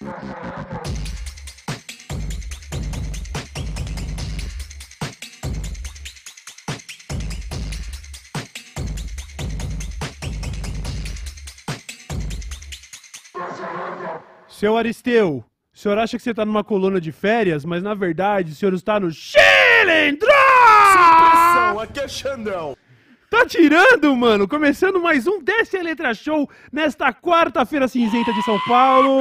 Seu Aristeu, o senhor acha que você está numa coluna de férias, mas na verdade o senhor está no Chilindró! aqui é Xandão. Tá tirando, mano? Começando mais um Desce a Letra Show nesta quarta-feira cinzenta de São Paulo.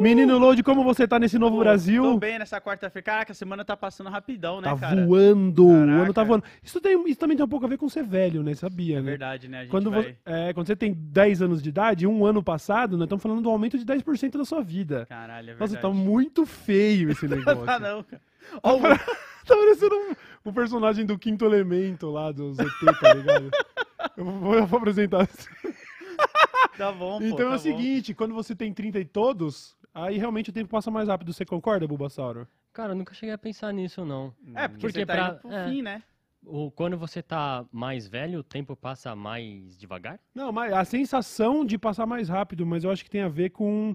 Menino Load, como você tá nesse novo Pô, Brasil? Tô bem nessa quarta-feira. Caraca, a semana tá passando rapidão, né, Tá cara? voando, o ano tá Caraca. voando. Isso, tem- isso também tem um pouco a ver com ser velho, né? Sabia, É né? verdade, né? Quando, vai... é, quando você tem 10 anos de idade, um ano passado, nós estamos falando do aumento de 10% da sua vida. Caralho, é verdade. Nossa, tá muito feio esse negócio. Tá não, cara. O- Tá parecendo um, um personagem do quinto elemento lá, do ZT, tá ligado? eu, vou, eu vou apresentar. tá bom, pô, então tá é o bom. seguinte, quando você tem 30 e todos, aí realmente o tempo passa mais rápido. Você concorda, Bulbasauro? Cara, eu nunca cheguei a pensar nisso, não. É, porque, Porque você tá pra- indo pro é. fim, né? O, quando você tá mais velho, o tempo passa mais devagar? Não, mas a sensação de passar mais rápido, mas eu acho que tem a ver com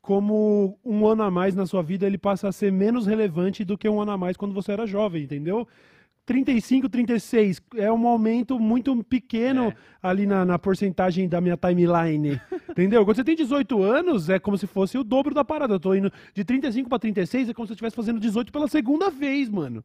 como um ano a mais na sua vida ele passa a ser menos relevante do que um ano a mais quando você era jovem, entendeu? 35, 36 é um aumento muito pequeno É. ali na, na porcentagem da minha timeline, entendeu? Quando você tem 18 anos, é como se fosse o dobro da parada. Eu tô indo de 35 para 36, é como se eu estivesse fazendo 18 pela segunda vez, mano.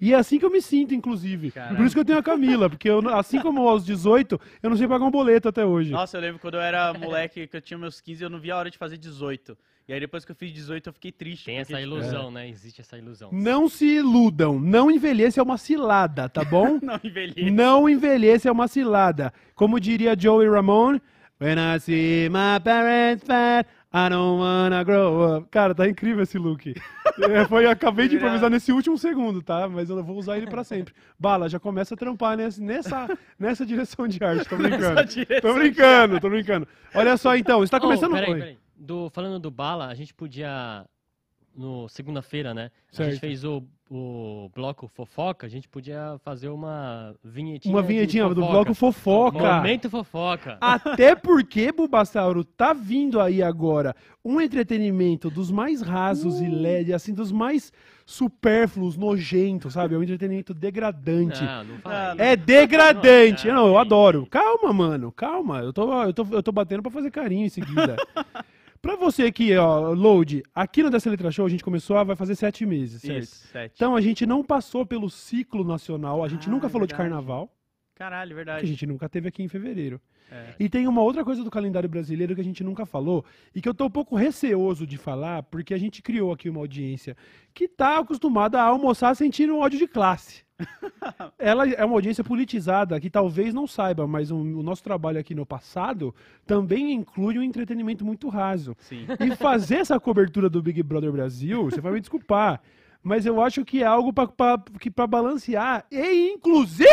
E é assim que eu me sinto, inclusive. Caralho. Por isso que eu tenho a Camila, porque eu, assim como aos 18, eu não sei pagar um boleto até hoje. Nossa, eu lembro quando eu era moleque, que eu tinha meus 15, eu não via a hora de fazer 18. E aí depois que eu fiz 18, eu fiquei triste. Tem porque, essa tipo, ilusão, né? Existe essa ilusão. Não se iludam. Não envelheça é uma cilada, tá bom? Não envelhece. não envelheça é uma cilada. Como diria Joey Ramone, When I see my parents fat, I don't wanna grow up. Cara, tá incrível esse look. É, foi, acabei de improvisar nesse último segundo, tá? Mas eu vou usar ele pra sempre. Bala, já começa a trampar nesse- nessa, nessa direção de arte. Tô brincando. Tô brincando, tô brincando. Olha só então, está Oh, começando... peraí, Oi. peraí. Do, falando do Bala, a gente podia, no segunda-feira, né? A Certo. gente fez o, o bloco fofoca, a gente podia fazer uma vinhetinha Uma vinhetinha do bloco fofoca. Momento fofoca. Até porque, Bulbasauro, tá vindo aí agora um entretenimento dos mais rasos Uh. e leve, assim, dos mais supérfluos, nojentos, sabe? É um entretenimento degradante. Não, não fala. É degradante. Não, Não, eu não, adoro. Calma, mano. Calma. Eu tô, eu tô, eu tô batendo pra fazer carinho em seguida. pra você aqui, ó, Load, aqui no Dessa Letra Show a gente começou, a vai fazer sete meses, certo? Isso, sete. Então a gente não passou pelo ciclo nacional, a gente Ah, nunca é falou de verdade. carnaval, Caralho, que a verdade. gente nunca teve aqui em fevereiro. É. E tem uma outra coisa do calendário brasileiro que a gente nunca falou e que eu tô um pouco receoso de falar, porque a gente criou aqui uma audiência que tá acostumada a almoçar sentindo um ódio de classe. Ela é uma audiência politizada que talvez não saiba, mas o, o nosso trabalho aqui no passado também inclui um entretenimento muito raso. Sim. E fazer essa cobertura do Big Brother Brasil, você vai me desculpar, mas eu acho que é algo para balancear e, inclusive,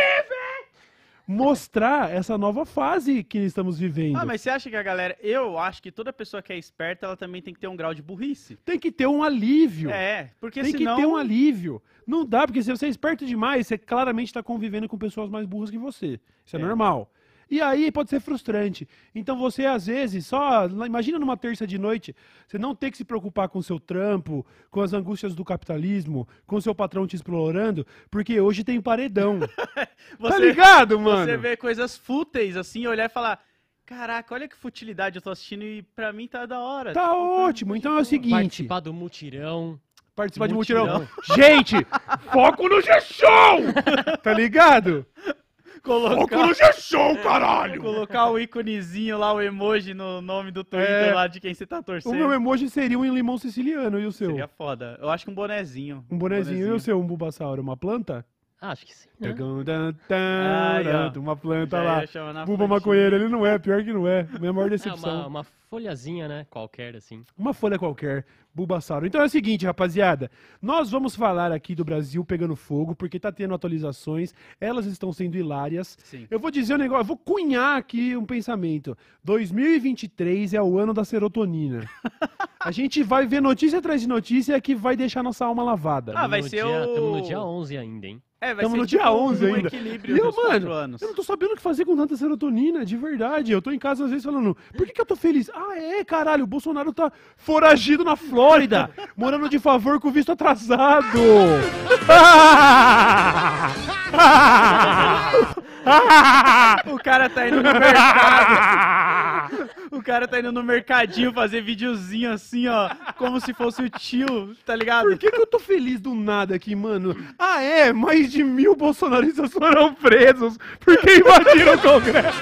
mostrar essa nova fase que estamos vivendo. Ah, mas você acha que a galera. Eu acho que toda pessoa que é esperta, ela também tem que ter um grau de burrice. Tem que ter um alívio. É, porque Tem senão. que ter um alívio. Não dá, porque se você é esperto demais, você claramente está convivendo com pessoas mais burras que você. Isso é, É. normal. E aí pode ser frustrante. Então você, às vezes, só. Imagina numa terça de noite, você não ter que se preocupar com o seu trampo, com as angústias do capitalismo, com o seu patrão te explorando, porque hoje tem paredão. tá Você, ligado, mano? você vê coisas fúteis assim, olhar e falar. Caraca, olha que futilidade eu tô assistindo e pra mim tá da hora. Tá Tipo, ótimo. Então é o seguinte. Participar do mutirão. Participar de Mutirão. mutirão. Gente, foco no G-Show! Tá ligado? Colocar, no G-Show, caralho! colocar o íconezinho lá, o emoji no nome do Twitter É. lá de quem você tá O torcendo. meu emoji seria um limão siciliano e o seu? Seria foda. Eu acho que um bonezinho. Um bonezinho. E o seu, um bulbasauro? Uma planta? Acho que sim. né? Uma planta Já lá. Buba maconheiro, ele não é, pior que não é. Minha maior É decepção. uma, uma folhazinha, né? Qualquer, assim. Uma folha qualquer, Bulbasauro. Então é o seguinte, rapaziada. Nós vamos falar aqui do Brasil pegando fogo, porque tá tendo atualizações. Elas estão sendo hilárias. Sim. Eu vou dizer um negócio, eu vou cunhar aqui um pensamento. 2023 é o ano da serotonina. A gente vai ver notícia atrás de notícia que vai deixar nossa alma lavada. Ah, vai no ser dia, o- Estamos no dia 11 ainda, hein? É, vai Tamo ser no dia tipo 11 um ainda. equilíbrio E eu, mano, anos. Eu não tô sabendo o que fazer com tanta serotonina, de verdade. Eu tô em casa às vezes falando, por que, que eu tô feliz? Ah, é, caralho, o Bolsonaro tá foragido na Flórida, morando de favor com visto atrasado. O cara tá indo no mercado. o cara tá indo no mercadinho fazer videozinho assim, ó. Como se fosse o tio, tá ligado? Por que, que eu tô feliz do nada aqui, mano? Ah, é? Mais de mil bolsonaristas foram presos porque invadiram o Congresso.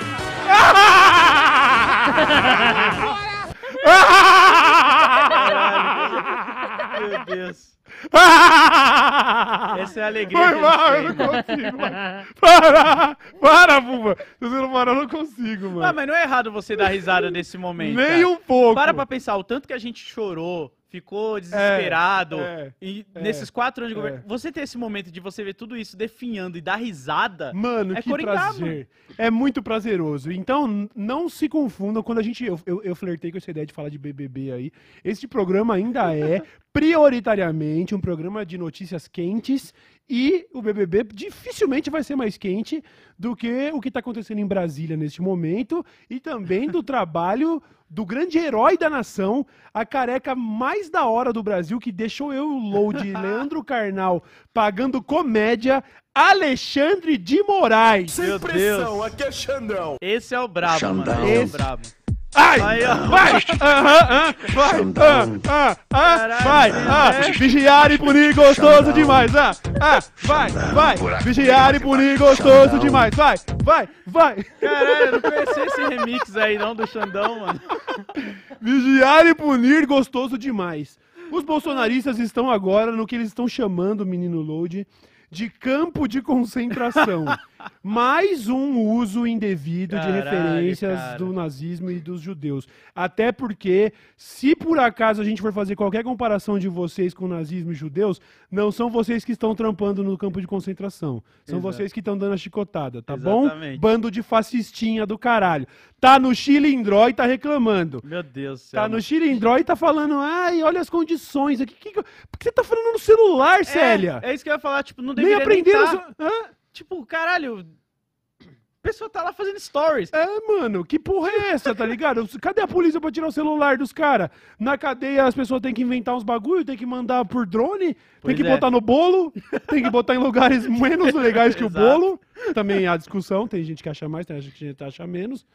Meu Deus. Essa é a alegria Foi mal, eu não consigo, mano. Para! Para! Se você não parar, eu não consigo, mano. Ah, mas não é errado você dar risada nesse momento. Nem cara. um pouco. Para pra pensar, o tanto que a gente chorou, ficou desesperado. é, e é, nesses quatro anos de governo. é. Você ter esse momento de você ver tudo isso definhando e dar risada. Mano, É que prazer. É muito prazeroso. Então, não se confundam quando a gente. Eu, eu, eu flertei com essa ideia de falar de BBB aí. Este programa ainda é prioritariamente um programa de notícias quentes. E o BBB dificilmente vai ser mais quente do que o que está acontecendo em Brasília neste momento. E também do trabalho do grande herói da nação, a careca mais da hora do Brasil, que deixou eu e o load Leandro Carnal pagando comédia, Alexandre de Moraes. Sem Meu pressão, Deus. aqui é Xandão. Esse é o brabo, mano. Xandão. Esse é o brabo. Ai! Aí, vai! Aham, aham, vai! Ah, ah, ah, vai! Ah, vigiar e punir gostoso demais! Ah, ah, vai, vai! Vigiar e punir gostoso demais! Vai, vai, vai! Caralho, eu não conhecia esse remix aí não do Xandão, mano. Vigiar e punir gostoso demais. Os bolsonaristas estão agora no que eles estão chamando, menino Load, de campo de concentração. Mais um uso indevido de Caralho, referências cara. do nazismo e dos judeus. Até porque, se por acaso a gente for fazer qualquer comparação de vocês com nazismo e judeus, não são vocês que estão trampando no campo de concentração. São Exato. vocês que estão dando a chicotada, tá bom? Exatamente. Bando de fascistinha do caralho. Tá no Chilindró e tá reclamando. Meu Deus do céu. Tá no. Chilindró e tá falando, ai, olha as condições aqui. Que, que, por que você tá falando no celular, Célia? É, é isso que eu ia falar, tipo, não Nem deveria aprenderam. nem tá. Hã? Tipo, caralho. A pessoa tá lá fazendo stories. É, mano, que porra é essa, tá ligado? Cadê a polícia pra tirar o celular dos caras? Na cadeia as pessoas têm que inventar uns bagulho, tem que mandar por drone, tem Pois que é. botar no bolo, tem que botar em lugares menos legais que o Exato. bolo. Também há discussão, tem gente que acha mais, tem gente que acha menos.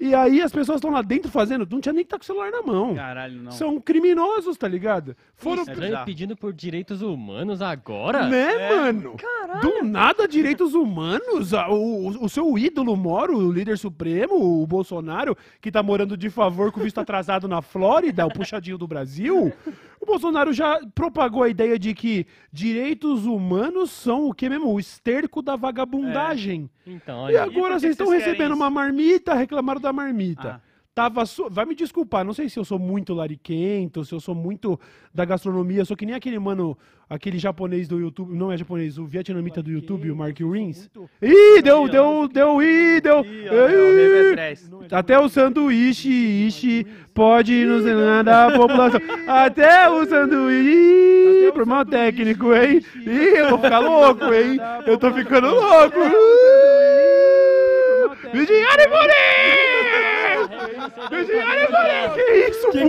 E aí as pessoas estão lá dentro fazendo, não tinha nem que estar com o celular na mão. Caralho, não. São criminosos, tá ligado? Foram Isso, é pedindo por direitos humanos agora? Né, É. mano? Do nada, direitos humanos. O, o- o seu ídolo mora, o líder supremo, o Bolsonaro, que tá morando de favor com visto atrasado na Flórida, o puxadinho do Brasil. O Bolsonaro já propagou a ideia de que direitos humanos são o que mesmo? O esterco da vagabundagem. Então, E olha, por agora que vocês estão recebendo isso? uma marmita, reclamaram da marmita. Ah. Tava Vai me desculpar, não sei se eu sou muito lariquento, se eu sou muito da gastronomia, sou que nem aquele mano, aquele japonês do YouTube, não é japonês, o vietnamita do YouTube, o Mark Rins. Ih, deu, Ih, ó. deu, deu, ih, deu. Ih, ó, é Ih. Até o sanduíche, ishi, pode nos enganar da população. Até o sanduíche, por mal técnico, hein? Ih, eu vou ficar louco, hein? Eu tô ficando louco. Vigiar e e punir! Que isso,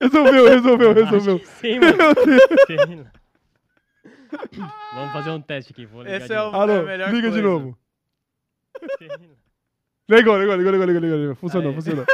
Resolveu, resolveu, resolveu. acho que sim, mano. Vamos fazer um teste aqui. Vou ligar Esse de é o- novo. Alô, melhor liga de coisa. novo. Lá. Ligou, ligou, ligou, ligou, ligou, ligou, ligou. Funcionou, Aí. funcionou.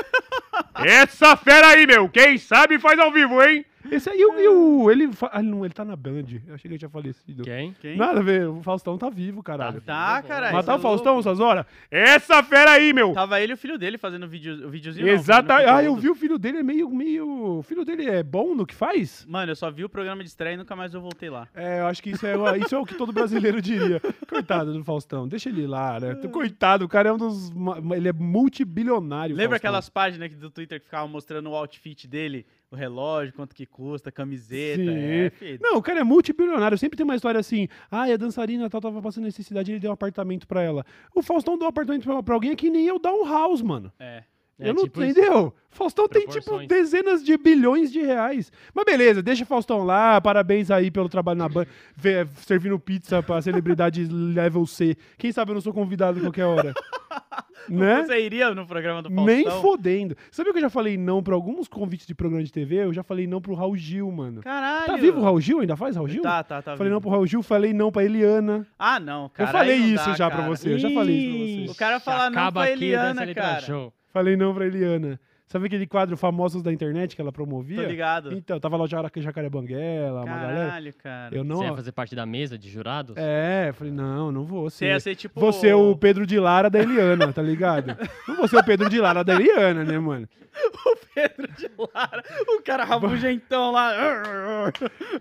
Essa fera aí, meu. Quem sabe faz ao vivo, hein? Esse aí, o, e o- ele, fa- ah, não, ele tá na Band. Eu achei que ele tinha falecido. Quem? Quem? Nada a ver, o Faustão tá vivo, caralho. Tá, caralho. Matar o você é Faustão essas horas? Essa fera aí, meu. Tava ele e o filho dele fazendo vídeo, o videozinho. não, Exatamente. Ah, eu vi o filho dele, é meio, meio... O filho dele é bom no que faz? Mano, eu só vi o programa de estreia e nunca mais eu voltei lá. É, eu acho que isso é, isso é o que todo brasileiro diria. Coitado do Faustão, deixa ele lá, né? Coitado, o cara é um dos... ma- Ele é multibilionário, Lembra Faustão. aquelas páginas aqui do Twitter que ficavam mostrando o outfit dele, o relógio, quanto que custa, a camiseta? É. Não, o cara é multibilionário. Sempre tem uma história assim. Ah, a dançarina tal tava passando necessidade ele deu um apartamento pra ela. O Faustão deu um apartamento pra, pra alguém que nem eu dar um house, mano. É. É eu não tipo isso. entendeu? Faustão tem tipo dezenas de bilhões de reais. Mas beleza, deixa o Faustão lá. Parabéns aí pelo trabalho na Band, vê- servindo pizza pra celebridade level C. Quem sabe eu não sou convidado qualquer hora. né? Você iria no programa do Faustão? Nem fodendo. Sabia que eu já falei não pra alguns convites de programa de TV? Eu já falei não pro Raul Gil, mano. Caralho. Tá vivo o Raul Gil? Ainda faz Raul Gil? Tá, tá, tá. Falei vivo. não pro Raul Gil, falei não pra Eliana. Ah, não, cara. eu falei isso dá, já pra cara. você, eu já falei isso pra você. O cara falar não pra Eliana, cara. show. Falei não pra Eliana. Sabe aquele quadro Famosos da Internet que ela Tô promovia? ligado. Então, tava lá o Jacaré Banguela, uma galera. Caralho, cara. Eu não. Você ia fazer parte da mesa de jurados? É, falei, não, não vou Você ser. ia ser tipo... Vou ser o Pedro de Lara da Eliana, tá ligado? Não vou ser o Pedro de Lara da Eliana, né, mano? Pedro de Lara. O cara rabugentão lá.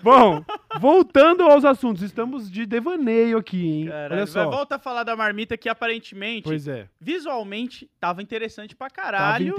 Bom, voltando aos assuntos, estamos de devaneio aqui, hein? Caralho, Olha mas só. volta a falar da marmita que aparentemente, Pois é, visualmente, tava interessante pra tava caralho,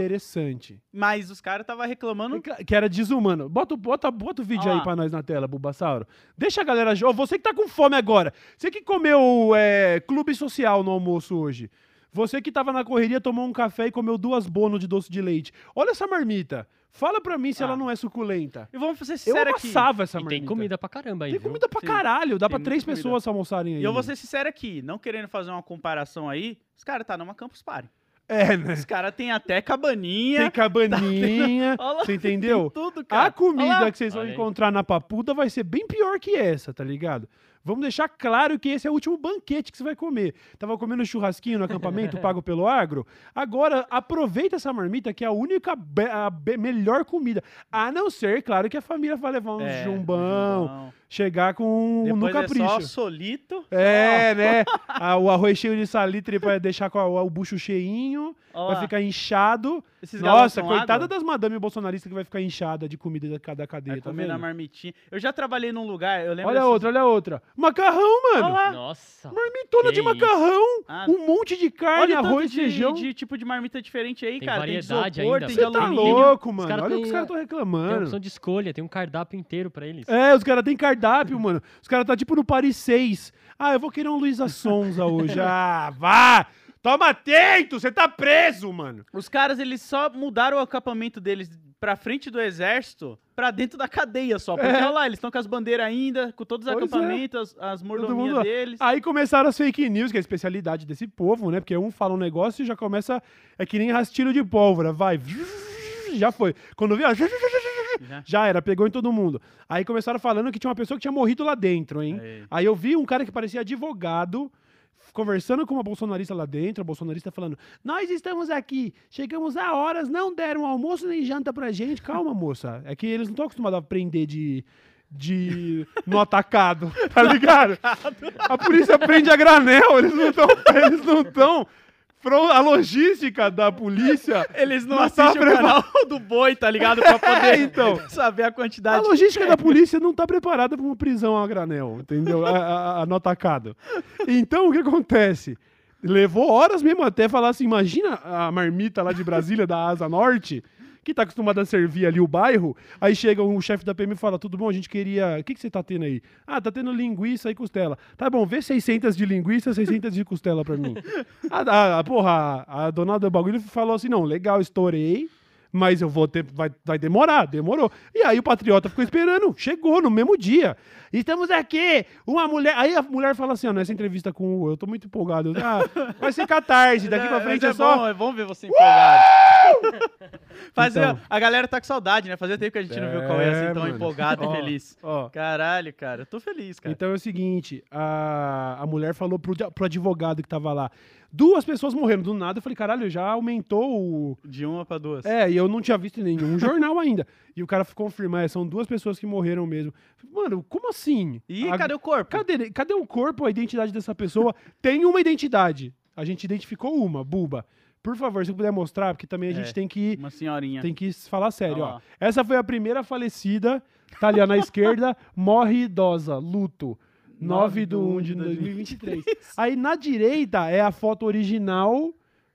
mas os caras tava reclamando. Que era desumano. Bota, o- bota, bota o vídeo Ó aí lá. pra nós na tela, Bulbasauro. Deixa a galera. jo- Você que tá com fome agora. Você que comeu é, clube social no almoço hoje. Você que tava na correria, tomou um café e comeu duas bonos de doce de leite. Olha essa marmita. Fala pra mim se Ah. ela não é suculenta. E vamos ser Eu sinceros aqui. amassava essa E marmita. tem comida pra caramba aí, Tem viu? comida pra Sim. caralho. Dá Tem pra três comida. pessoas almoçarem aí. E eu vou ser sincero aqui, não querendo fazer uma comparação aí, os caras tá numa Campus Party. É, né? Os caras tem até cabaninha, Tem cabaninha. Olha lá, Você entendeu? tem tudo, cara. A comida que vocês vão Olha aí. encontrar na papuda vai ser bem pior que essa, tá ligado? Vamos deixar claro que esse é o último banquete que você vai comer. Tava comendo churrasquinho no acampamento pago pelo agro? Agora, aproveita essa marmita que é a única a melhor comida. A não ser, claro, que a família vai levar um É, jumbão, jumbão. Chegar com Depois no é capricho. só solito. É, né? Ah, o arroz cheio de salitre pra deixar com a- o bucho cheinho, Ó, vai ficar inchado. esses Nossa, coitada água? das madame bolsonaristas que vai ficar inchada de comida da, da cadeia, Vai tá comer vendo? na marmitinha. Eu já trabalhei num lugar, eu lembro Olha a dessas- outra, olha a outra. Macarrão, Olha mano. lá. Nossa. Marmitona de macarrão. Ah, um monte de carne, Olha arroz, de, feijão. de tipo de marmita diferente aí, Tem cara. variedade tem isopor, ainda, tem Você tá louco, mano. Olha o que os caras estão Tem reclamando. opção de escolha, tem um cardápio inteiro pra eles. É, os caras têm cardápio, mano. Os caras tá tipo no Paris 6. Ah, eu vou querer um Luísa Sonza hoje. Ah, vá! Toma atento! Você tá preso, mano. Os caras, eles só mudaram o acampamento deles pra frente do exército pra dentro da cadeia só. Porque É. olha lá, eles estão com as bandeiras ainda, com todos os Pois é. acampamentos, as, as mundo mordomias deles. Aí começaram as fake news, que é a especialidade desse povo, né? Porque um fala um negócio e já começa. É que nem rastilho de pólvora. Vai. Já foi. Quando viu. Já. Já era, pegou em todo mundo. Aí começaram falando que tinha uma pessoa que tinha morrido lá dentro, hein? Aí. Aí eu vi um cara que parecia advogado conversando com uma bolsonarista lá dentro, a bolsonarista falando: Nós estamos aqui, chegamos a horas, não deram almoço nem janta pra gente. Calma, moça. É que eles não estão acostumados a prender de. De. no atacado, tá ligado? A polícia prende a granel, eles não estão. Eles não estão. A logística da polícia. Eles não, Não tá assistem o canal do boi, tá ligado? Pra poder então. saber a A quantidade. logística da polícia não tá preparada para uma prisão a granel, entendeu? A, a, a no atacado. Então, o que acontece? Levou horas mesmo até falar assim, imagina a marmita lá de Brasília, da Asa Norte, que tá acostumada a servir ali o bairro, aí chega um chefe da PM e fala, tudo bom, a gente queria... O que, que você tá tendo aí? Ah, tá tendo linguiça e costela. Tá bom, vê 600 de linguiça, 600 de costela pra mim. A, a, a- porra, a, a dona do bagulho falou assim, não, legal, estourei, mas eu vou ter, vai, vai demorar, demorou. E aí o patriota ficou esperando, chegou no mesmo dia. Estamos aqui, uma mulher. Aí a mulher fala assim: ó, nessa entrevista com o. Eu tô muito empolgado. Ah, vai ser catarse, daqui pra É, frente mas é, só. Bom, é bom ver você empolgado. Fazia, Então. A galera tá com saudade, né? Fazia tempo que a gente não viu o Cauê É, assim tão mano. empolgado Ó, e feliz. Ó, Caralho, cara. Eu tô feliz, cara. Então é o seguinte: a, a mulher falou pro, pro advogado que tava lá. Duas pessoas morreram do nada. Eu falei, caralho, já aumentou o. De uma pra duas. É, e eu não tinha visto nenhum jornal ainda. E o cara confirmar, é, são duas pessoas que morreram mesmo. Mano, como assim? E A- cadê o corpo? Cadê, cadê o corpo, a identidade dessa pessoa? Tem uma identidade. A gente identificou uma, Buba. Por favor, se puder mostrar, porque também a É. gente tem que, Uma senhorinha. tem que falar sério, ó. lá. Essa foi a primeira falecida, tá ali ó, na esquerda, morre idosa, luto. 9 de 1 de 2023. Aí na direita é a foto original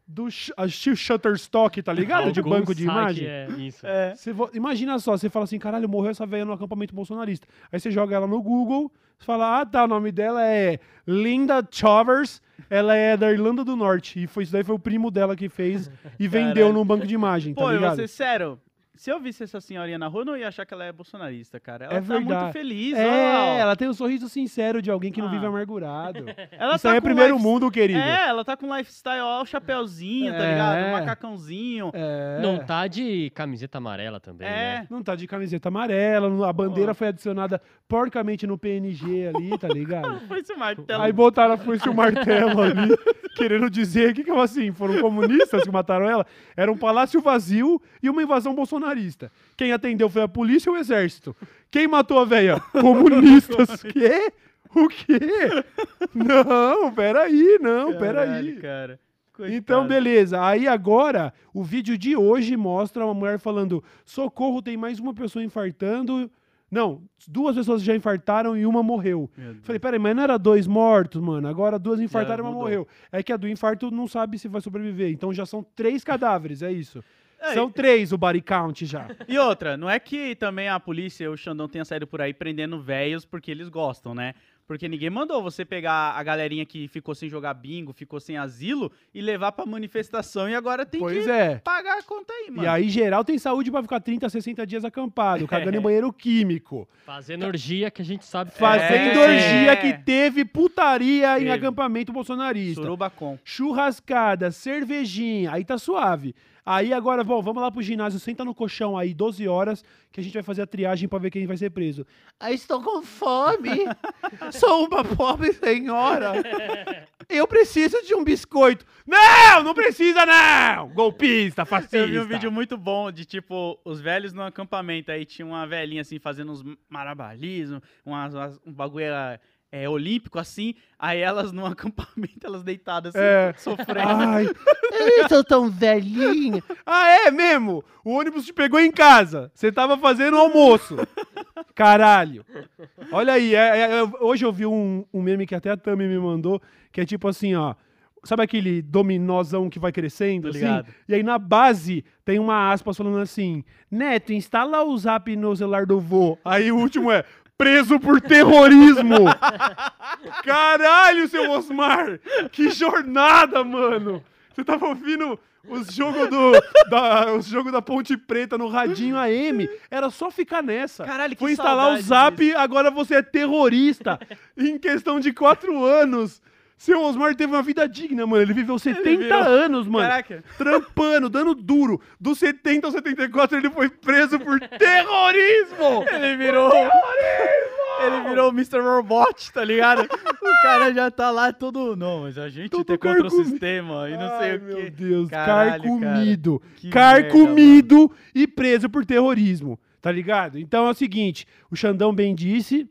do sh- a sh- Shutterstock, tá ligado? De Algum banco de imagem. É isso. É. Imagina só, você fala assim, caralho, morreu essa velha no acampamento bolsonarista. Aí você joga ela no Google, você fala, ah tá, o nome dela é Linda Chovers, ela é da Irlanda do Norte. E foi, isso daí foi o primo dela que fez e vendeu Caralho. num banco de imagem, tá Pô, eu vou ligado? ser sério. Se eu visse essa senhorinha na rua, eu não ia achar que ela é bolsonarista, cara. Ela É tá muito verdade. feliz, ó. É, ela tem o sorriso sincero de alguém que não Ah. vive amargurado. Ela Isso tá aí é primeiro life- mundo, querido. É, ela tá com lifestyle, ó, o chapéuzinho, tá É. ligado? O macacãozinho. É. Não tá de camiseta amarela também, É. né? Não tá de camiseta amarela, não- a bandeira Pô. foi adicionada porcamente no PNG ali, tá ligado? Foi esse martelo. Aí botaram a foice o martelo ali, querendo dizer que, que assim, foram comunistas que mataram ela. Era um palácio vazio e uma invasão bolsonarista. Quem atendeu foi a polícia e o exército. Quem matou a véia? Comunistas. Quê? O quê? Não, peraí, não, peraí. Cara. Então, Coitado. beleza. Aí agora, o vídeo de hoje mostra uma mulher falando: socorro, tem mais uma pessoa infartando. Não, duas pessoas já infartaram e uma morreu. Falei, peraí, mas não era dois mortos, mano? Agora duas infartaram e uma morreu. É que a do infarto não sabe se vai sobreviver. Então já são três cadáveres, é isso. É, São três o body count já. E outra, não é que também a polícia, o Xandão tenha saído por aí prendendo velhos porque eles gostam, né? Porque ninguém mandou você pegar a galerinha que ficou sem jogar bingo, ficou sem asilo e levar pra manifestação e agora tem Pois que é. pagar a conta aí, mano. E aí, geral tem saúde pra ficar 30, 60 dias acampado, cagando em banheiro químico. Fazendo orgia que a gente sabe que Fazendo É. orgia que teve putaria em Teve. acampamento bolsonarista. Surubacom. Churrascada, cervejinha, aí tá suave. Aí agora, bom, vamos lá pro ginásio, senta no colchão aí, 12 horas, que a gente vai fazer a triagem pra ver quem vai ser preso. Ah, estou com fome. Sou uma pobre senhora. Eu preciso de um biscoito. Não, não precisa não! Golpista, fascista. Eu vi um vídeo muito bom de, tipo, os velhos no acampamento. Aí tinha uma velhinha, assim, fazendo uns marabalismos, umas, umas- um bagulho é, olímpico, assim. Aí elas no acampamento, elas deitadas, assim, É. sofrendo. Ai, eu sou tão velhinha. Ah, é mesmo? O ônibus te pegou em casa. Você tava fazendo almoço. Caralho. Olha aí, é- é- hoje eu vi um, um meme que até a Tami me mandou, que é tipo assim, ó. Sabe aquele dominózão que vai crescendo, assim? ligado. E aí na base tem uma aspas falando assim, Neto, instala o zap no celular do vô. Aí o último é, preso por terrorismo. Caralho, seu Osmar! Que jornada, mano! Você tava ouvindo os jogos do, da, os jogos da Ponte Preta no radinho AM. Era só ficar nessa. Caralho, que Foi instalar o Zap, agora você é terrorista. em questão de quatro anos. Seu Osmar teve uma vida digna, mano. Ele viveu 70 virou- anos, mano. Caraca. Trampando, dando duro. Dos 70 aos 74, ele foi preso por terrorismo! Ele virou. Ele virou o Mr. Robot, tá ligado? O cara já tá lá todo. Não, mas a gente Todo tem contra o sistema e não sei Ai, o quê. meu Deus, Caralho, carcomido. cara. Carcomido e preso por terrorismo, tá ligado? Então é o seguinte, o Xandão bem disse,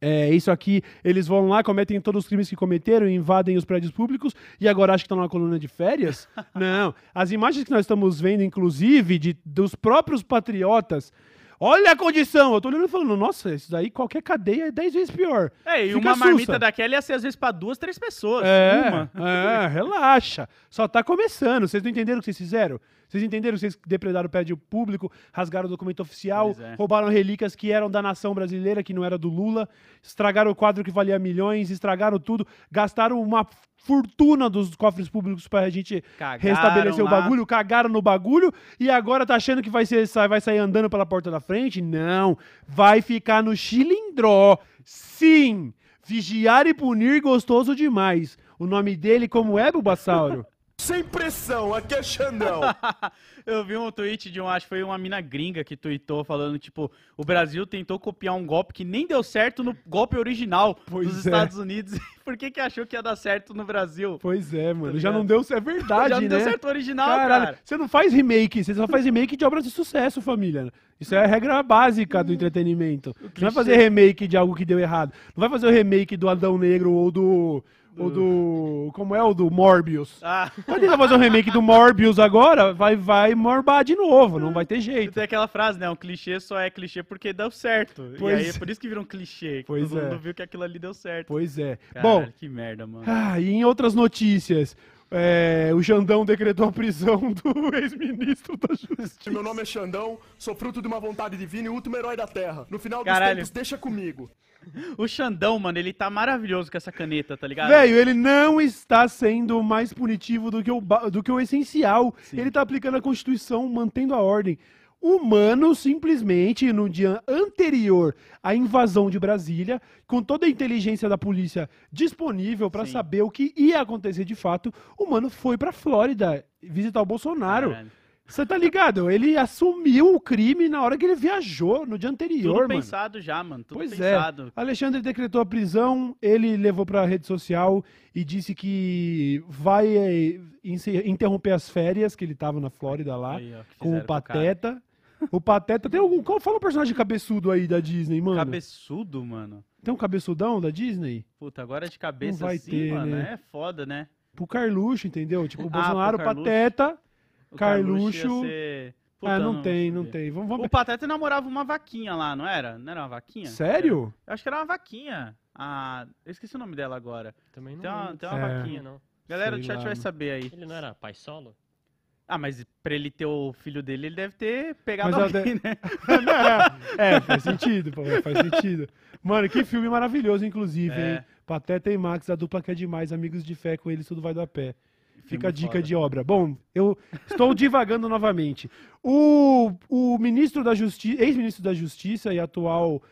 é isso aqui, eles vão lá, cometem todos os crimes que cometeram, invadem os prédios públicos e agora acham que estão numa coluna de férias? Não, as imagens que nós estamos vendo, inclusive, de, dos próprios patriotas, olha a condição, eu tô olhando e falando, nossa, isso daí qualquer cadeia é 10 vezes pior. É, e Fica uma sussa. marmita daquela ia ser às vezes pra duas, três pessoas. É, Uma. é, relaxa. Só tá começando. Vocês não entenderam o que vocês fizeram? Vocês entenderam vocês depredaram o prédio público, rasgaram o documento oficial, é. roubaram relíquias que eram da nação brasileira, que não era do Lula, estragaram o quadro que valia milhões, estragaram tudo, gastaram uma fortuna dos cofres públicos pra gente Cagaram restabelecer o lá. bagulho, cagaram no bagulho e agora tá achando que vai, ser, vai sair andando pela porta da frente? Não. Vai ficar no chilindró. Sim. Vigiar e punir gostoso demais. O nome dele como é, Bulbasauro? Sem pressão, aqui é Xandão. Eu vi um tweet de um, acho que foi uma mina gringa que tweetou falando, tipo, o Brasil tentou copiar um golpe que nem deu certo no golpe original Pois dos é. Estados Unidos. Por que que achou que ia dar certo no Brasil? Pois é, mano. Já não deu, é verdade, Já não né? deu certo o original, Caralho, cara. você não faz remake, você só faz remake de obras de sucesso, família. Isso é a regra básica do entretenimento. Não vai fazer remake de algo que deu errado. Não vai fazer o remake do Adão Negro ou do. Ou do. Como é o do Morbius? Ah, Quando ele vai fazer um remake do Morbius agora, vai, vai morbar de novo, não vai ter jeito. tem aquela frase, né? Um clichê só é clichê porque deu certo. Pois e aí é é. por isso que virou um clichê. que Pois todo é. mundo viu que aquilo ali deu certo. Pois é. Caralho, Bom, que merda, mano. ah, e em outras notícias, é, o Xandão decretou a prisão do ex-ministro da Justiça. Meu nome é Xandão, sou fruto de uma vontade divina e o último herói da Terra. No final dos Caralho. tempos, deixa comigo. O Xandão, mano, ele tá maravilhoso com essa caneta, tá ligado? Velho, ele não está sendo mais punitivo do que o, do que o essencial. Ele tá aplicando a Constituição, mantendo a ordem. O Mano, simplesmente, no dia anterior à invasão de Brasília, com toda a inteligência da polícia disponível pra Sim. saber o que ia acontecer de fato, o Mano foi pra Flórida visitar o Bolsonaro. Caralho. Você tá ligado? Ele assumiu o crime na hora que ele viajou, no dia anterior, Tudo mano. pensado já, mano. Tudo Pois pensado. é. Alexandre decretou a prisão, ele levou pra rede social e disse que vai eh, interromper as férias, que ele tava na Flórida lá, Aí, ó, com o fizeram com o. Pateta. O Pateta tem algum. Qual fala o personagem cabeçudo aí da Disney, mano? Cabeçudo, mano. Tem um cabeçudão da Disney? Puta, agora de cabeça vai assim, ter, mano, né? é foda, né? Pro Carluxo, entendeu? Tipo, o Ah, Bolsonaro, pro Carluxo. O Carluxo- ser- Puta, ah, eu não, tem, não tem. Vamos, vamos... O Pateta namorava uma vaquinha lá, não era? Não era uma vaquinha? Sério? Eu acho que era uma vaquinha. Ah, eu esqueci o nome dela agora. Também não Tem uma, tem uma É. vaquinha. não. Galera do chat lá, vai mano. saber aí. Ele não era pai solo? Ah, mas pra ele ter o filho dele, ele deve ter pegado Mas alguém, de- né? é, faz sentido, pô, faz sentido. Mano, que filme maravilhoso, inclusive, É. hein? Pateta e Max, a dupla que é demais, amigos de fé, com eles tudo vai do a pé. Fica a dica foda. de obra. Bom, eu estou divagando novamente. O, o ministro da Justiça, ex-ministro da Justiça e atual,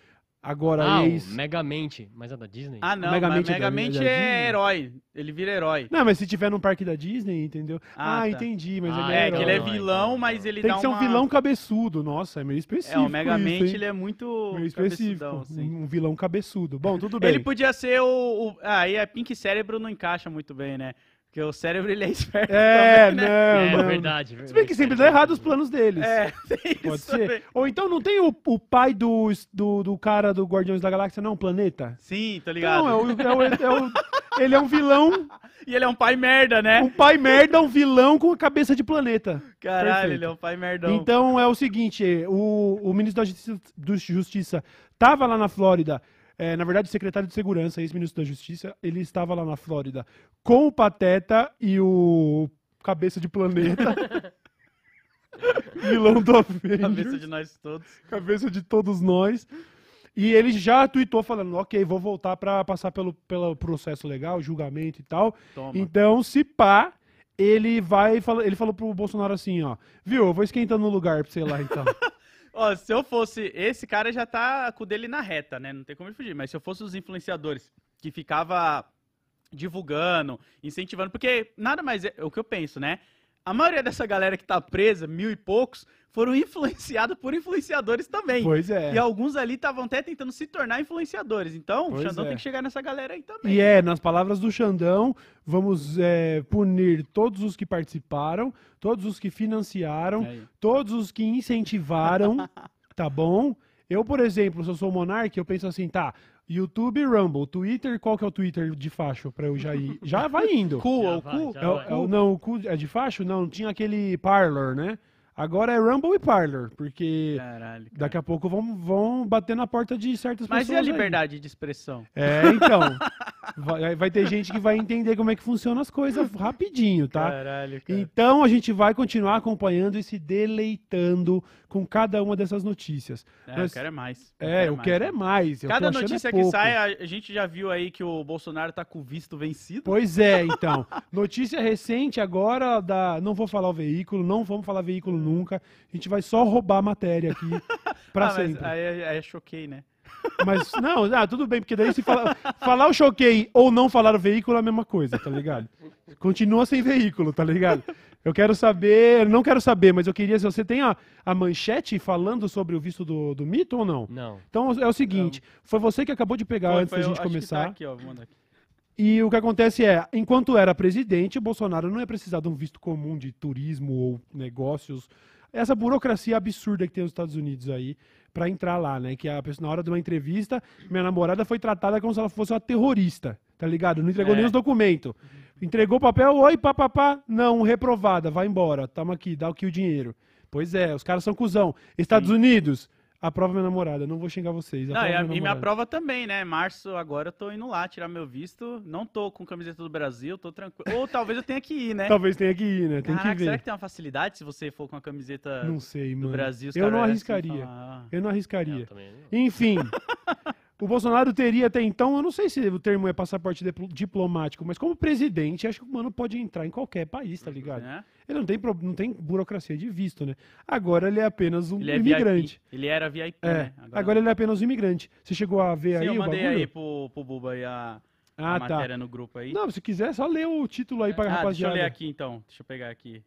agora ah, ex... o Megamente, mas é da Disney? Ah, não, Megamente mas é da- Megamente é Disney? herói. Ele vira herói. Não, mas se tiver num parque da Disney, entendeu? Ah, Ah, tá. entendi, mas Ah, ele É, é que ele é. Não, vilão, então, mas ele Tem dá que ser um uma- vilão cabeçudo. Nossa, é meio É, específico o Megamente, isso, ele é muito Meio específico. assim. Um vilão cabeçudo. Bom, tudo bem. Ele podia ser o... o... Ah, aí a Pink Cérebro não encaixa muito bem, né? Porque o cérebro, ele é esperto É, também, né? não, é não. verdade. Se bem que sempre dá errado os planos deles. É, tem Pode isso ser. também. Ou então não tem o, o pai do, do, do cara do Guardiões da Galáxia, não? O planeta? Sim, tô ligado. Não, é o, é o- é o- ele é um vilão, E ele é um pai merda, né? um pai merda, um vilão com a cabeça de planeta. Caralho, perfeito. ele é um pai merdão. Então é o seguinte, o, o ministro da Justiça, do Justiça tava lá na Flórida, é, na verdade o secretário de Segurança, ex-ministro da Justiça, ele estava lá na Flórida com o Pateta e o cabeça de planeta. vilão do Avengers. Cabeça de nós todos. cabeça de todos nós. E ele já tweetou falando, ok, vou voltar pra passar pelo, pelo processo legal, julgamento e tal. Toma. Então, se pá, ele vai, ele falou pro Bolsonaro assim, ó, viu, eu vou esquentando no lugar pra você ir lá então. Ó, se eu fosse. Esse cara já tá com o dele na reta, né? Não tem como ele fugir. Mas se eu fosse os influenciadores que ficava divulgando, incentivando, porque nada mais é, é o que eu penso, né? A maioria dessa galera que tá presa, mil e poucos, foram influenciados por influenciadores também. pois é. E alguns ali estavam até tentando se tornar influenciadores. Então, Pois o Xandão é. tem que chegar nessa galera aí também. E é, nas palavras do Xandão, vamos é, punir todos os que participaram, todos os que financiaram, Aí. todos os que incentivaram, tá bom? Eu, por exemplo, se eu sou monarca, eu penso assim, tá, YouTube, Rumble, Twitter, qual que é o Twitter de facho pra eu já ir? Já vai indo. Cu, Já o vai, cu. É o- é o- não, o cu é de facho? Não, tinha aquele Parlor, né? Agora é Rumble e Parlor, porque Caralho. cara. daqui a pouco vão, vão bater na porta de certas Mas e pessoas. a aí. liberdade de expressão? É, então. vai, vai ter gente que vai entender como é que funcionam as coisas rapidinho, tá? Caralho, cara. Então a gente vai continuar acompanhando e se deleitando com cada uma dessas notícias. É, Nós- eu quero é mais. É, eu mais. quero é mais. eu Cada é notícia que pouco. sai, a gente já viu aí que o Bolsonaro tá com o visto vencido. Pois é, então. Notícia recente agora da. Não vou falar o veículo, não vamos falar veículo nunca. A gente vai só roubar a matéria aqui pra Ah, sempre. aí, aí é choquei, né? Mas, não, ah, tudo bem, porque daí se fala, falar o choquei ou não falar o veículo é a mesma coisa, tá ligado? Continua sem veículo, tá ligado? Eu quero saber, não quero saber, mas eu queria, se você tem a, a manchete falando sobre o visto do, do mito ou não? Não. Então é o seguinte, foi você que acabou de pegar Foi- antes foi- da gente acho que começar. Tá aqui, ó, vou mandar aqui. E o que acontece é, enquanto era presidente, o Bolsonaro não ia precisar de um visto comum de turismo ou negócios. Essa burocracia absurda que tem nos Estados Unidos aí pra entrar lá, né? Que a pessoa, na hora de uma entrevista, minha namorada foi tratada como se ela fosse uma terrorista, tá ligado? Não entregou É. nem os documentos. Entregou o papel, oi, papapá. Não, reprovada, vai embora. Tamo aqui, dá aqui o dinheiro. Pois é, os caras são cuzão. Estados Unidos, Aprova minha namorada, não vou xingar vocês. Não, e, a, minha e minha prova também, né? Março, agora eu tô indo lá tirar meu visto. Não tô com camiseta do Brasil, tô tranquilo. Ou talvez eu tenha que ir, né? Talvez tenha que ir, né? Tem Caraca, que ver. será que tem uma facilidade se você for com a camiseta Não sei, do mano. Brasil? os Eu não assim arriscaria. "Ah". Eu não arriscaria. eu não. Enfim, o Bolsonaro teria até então, eu não sei se o termo é passaporte dipl- diplomático, mas como presidente, acho que o mano pode entrar em qualquer país, tá ligado? Né? Ele não tem, não tem burocracia de visto, né? Agora ele é apenas um Ele é imigrante. VIP. Ele era VIP, É, né? agora, ele é apenas um imigrante. Você chegou a ver Sim, aí eu o mandei bagulho? aí pro, pro Buba aí a, a ah, tá. matéria no grupo aí. Não, se quiser, só lê o título aí pra ah, deixa eu rapaziada. ler aqui então. Deixa eu pegar aqui.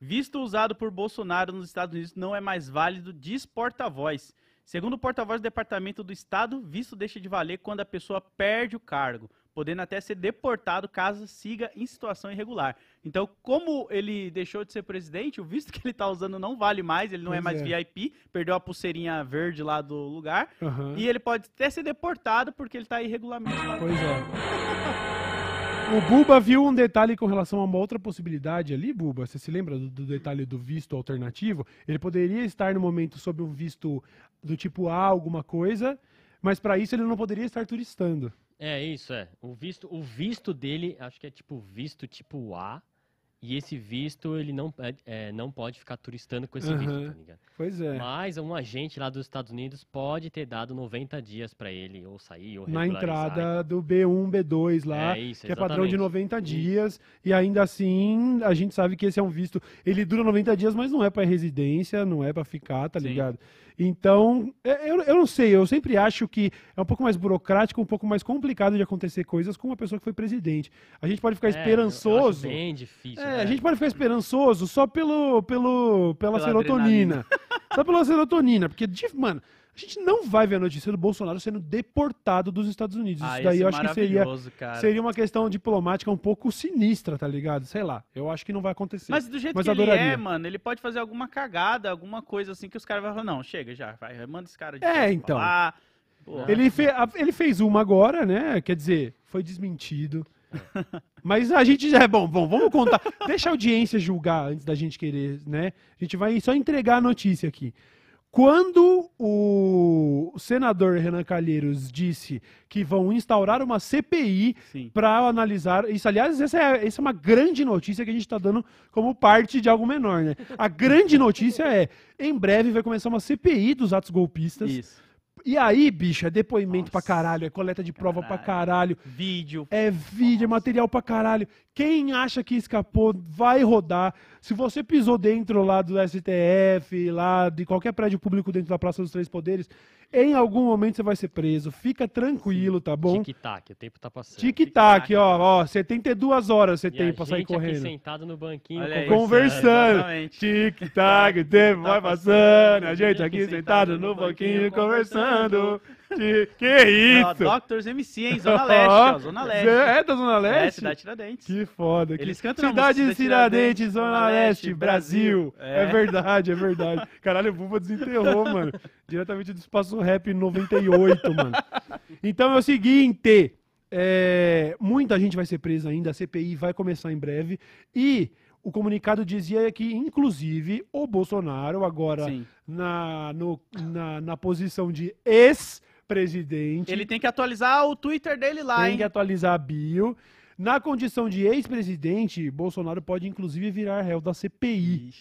Visto usado por Bolsonaro nos Estados Unidos não é mais válido, diz porta-voz. Segundo o porta-voz do Departamento do Estado, visto deixa de valer quando a pessoa perde o cargo, podendo até ser deportado caso siga em situação irregular. Então, como ele deixou de ser presidente, o visto que ele está usando não vale mais, ele não é mais é. VIP, perdeu a pulseirinha verde lá do lugar, Aham. e ele pode até ser deportado porque ele está irregularmente lá. Pois é. O Buba viu um detalhe com relação a uma outra possibilidade ali, Buba. Você se lembra do, do detalhe do visto alternativo? Ele poderia estar no momento sob um visto do tipo A, alguma coisa, mas para isso ele não poderia estar turistando. É isso, é. O visto, o visto dele, acho que é tipo visto tipo A. E esse visto, ele não, é, é, não pode ficar turistando com esse visto, Aham. tá ligado? Pois é. Mas um agente lá dos Estados Unidos pode ter dado 90 dias pra ele, ou sair, ou Na entrada do B1, B2 lá, É isso, que é padrão de exatamente. 90 dias, e ainda assim a gente sabe que esse é um visto. Ele dura 90 dias, mas não é para residência, não é para ficar, tá Sim. Então, é- eu, eu não sei, eu sempre acho que é um pouco mais burocrático, um pouco mais complicado de acontecer coisas com uma pessoa que foi presidente. A gente pode ficar É, eu- eu esperançoso. bem difícil. É, né? a gente pode ficar esperançoso só pelo, pelo, pela, Pela serotonina. só pela serotonina. Porque, mano, a gente não vai ver a notícia do Bolsonaro sendo deportado dos Estados Unidos. Ah, Isso daí eu acho que seria, cara. seria uma questão diplomática um pouco sinistra, tá ligado? Sei lá. Eu acho que não vai acontecer. Mas do jeito Mas que ele adoraria. é, mano, ele pode fazer alguma cagada, alguma coisa assim que os caras vão falar, não, chega já, vai, manda esse cara de É, então. lá. Pô, Ele, fe- ele fez uma agora, né? Quer dizer, foi desmentido. Mas a gente já é bom, bom, vamos contar. Deixa a audiência julgar antes da gente querer, né? A gente vai só entregar a notícia aqui. Quando o senador Renan Calheiros disse que vão instaurar uma CPI para analisar. Isso, aliás, essa é, essa é uma grande notícia que a gente está dando como parte de algo menor, né? A grande notícia é: em breve vai começar uma CPI dos atos golpistas. Isso. E aí, bicho, é depoimento Nossa. pra caralho, é coleta de prova pra caralho, Vídeo. é vídeo, é material pra caralho. Quem acha que escapou vai rodar. Se você pisou dentro lá do STF, lá de qualquer prédio público dentro da Praça dos Três Poderes, em algum momento você vai ser preso. Fica tranquilo, tá bom? Tic-tac, o tempo tá passando. Tic-tac, ó, ó, 72 horas você E tem pra sair gente aqui correndo. sentado no banquinho Olha aí. Conversando. Exatamente. Tic-tac, o tempo vai passando. A gente aqui sentado no banquinho conversando. Ti- Que Ó, isso? Doctors MC, hein? Zona Leste, ó. Zona Leste. É da Zona É, Leste? Cidade Tiradentes. Que foda. que- Eles cantam Cidade música Tiradentes, Zona Leste, Brasil. É. É. verdade, é verdade. Caralho, o Buba desenterrou, mano. Diretamente do Espaço Rap 98, mano. Então é o seguinte. é, muita gente vai ser presa ainda, a CPI vai começar em breve. E o comunicado dizia que, inclusive, o Bolsonaro, agora na, no- na, na posição de ex-presidente, Ele tem que atualizar o Twitter dele lá, tem hein? que atualizar a bio. Na condição de ex-presidente, Bolsonaro pode inclusive virar réu da CPI.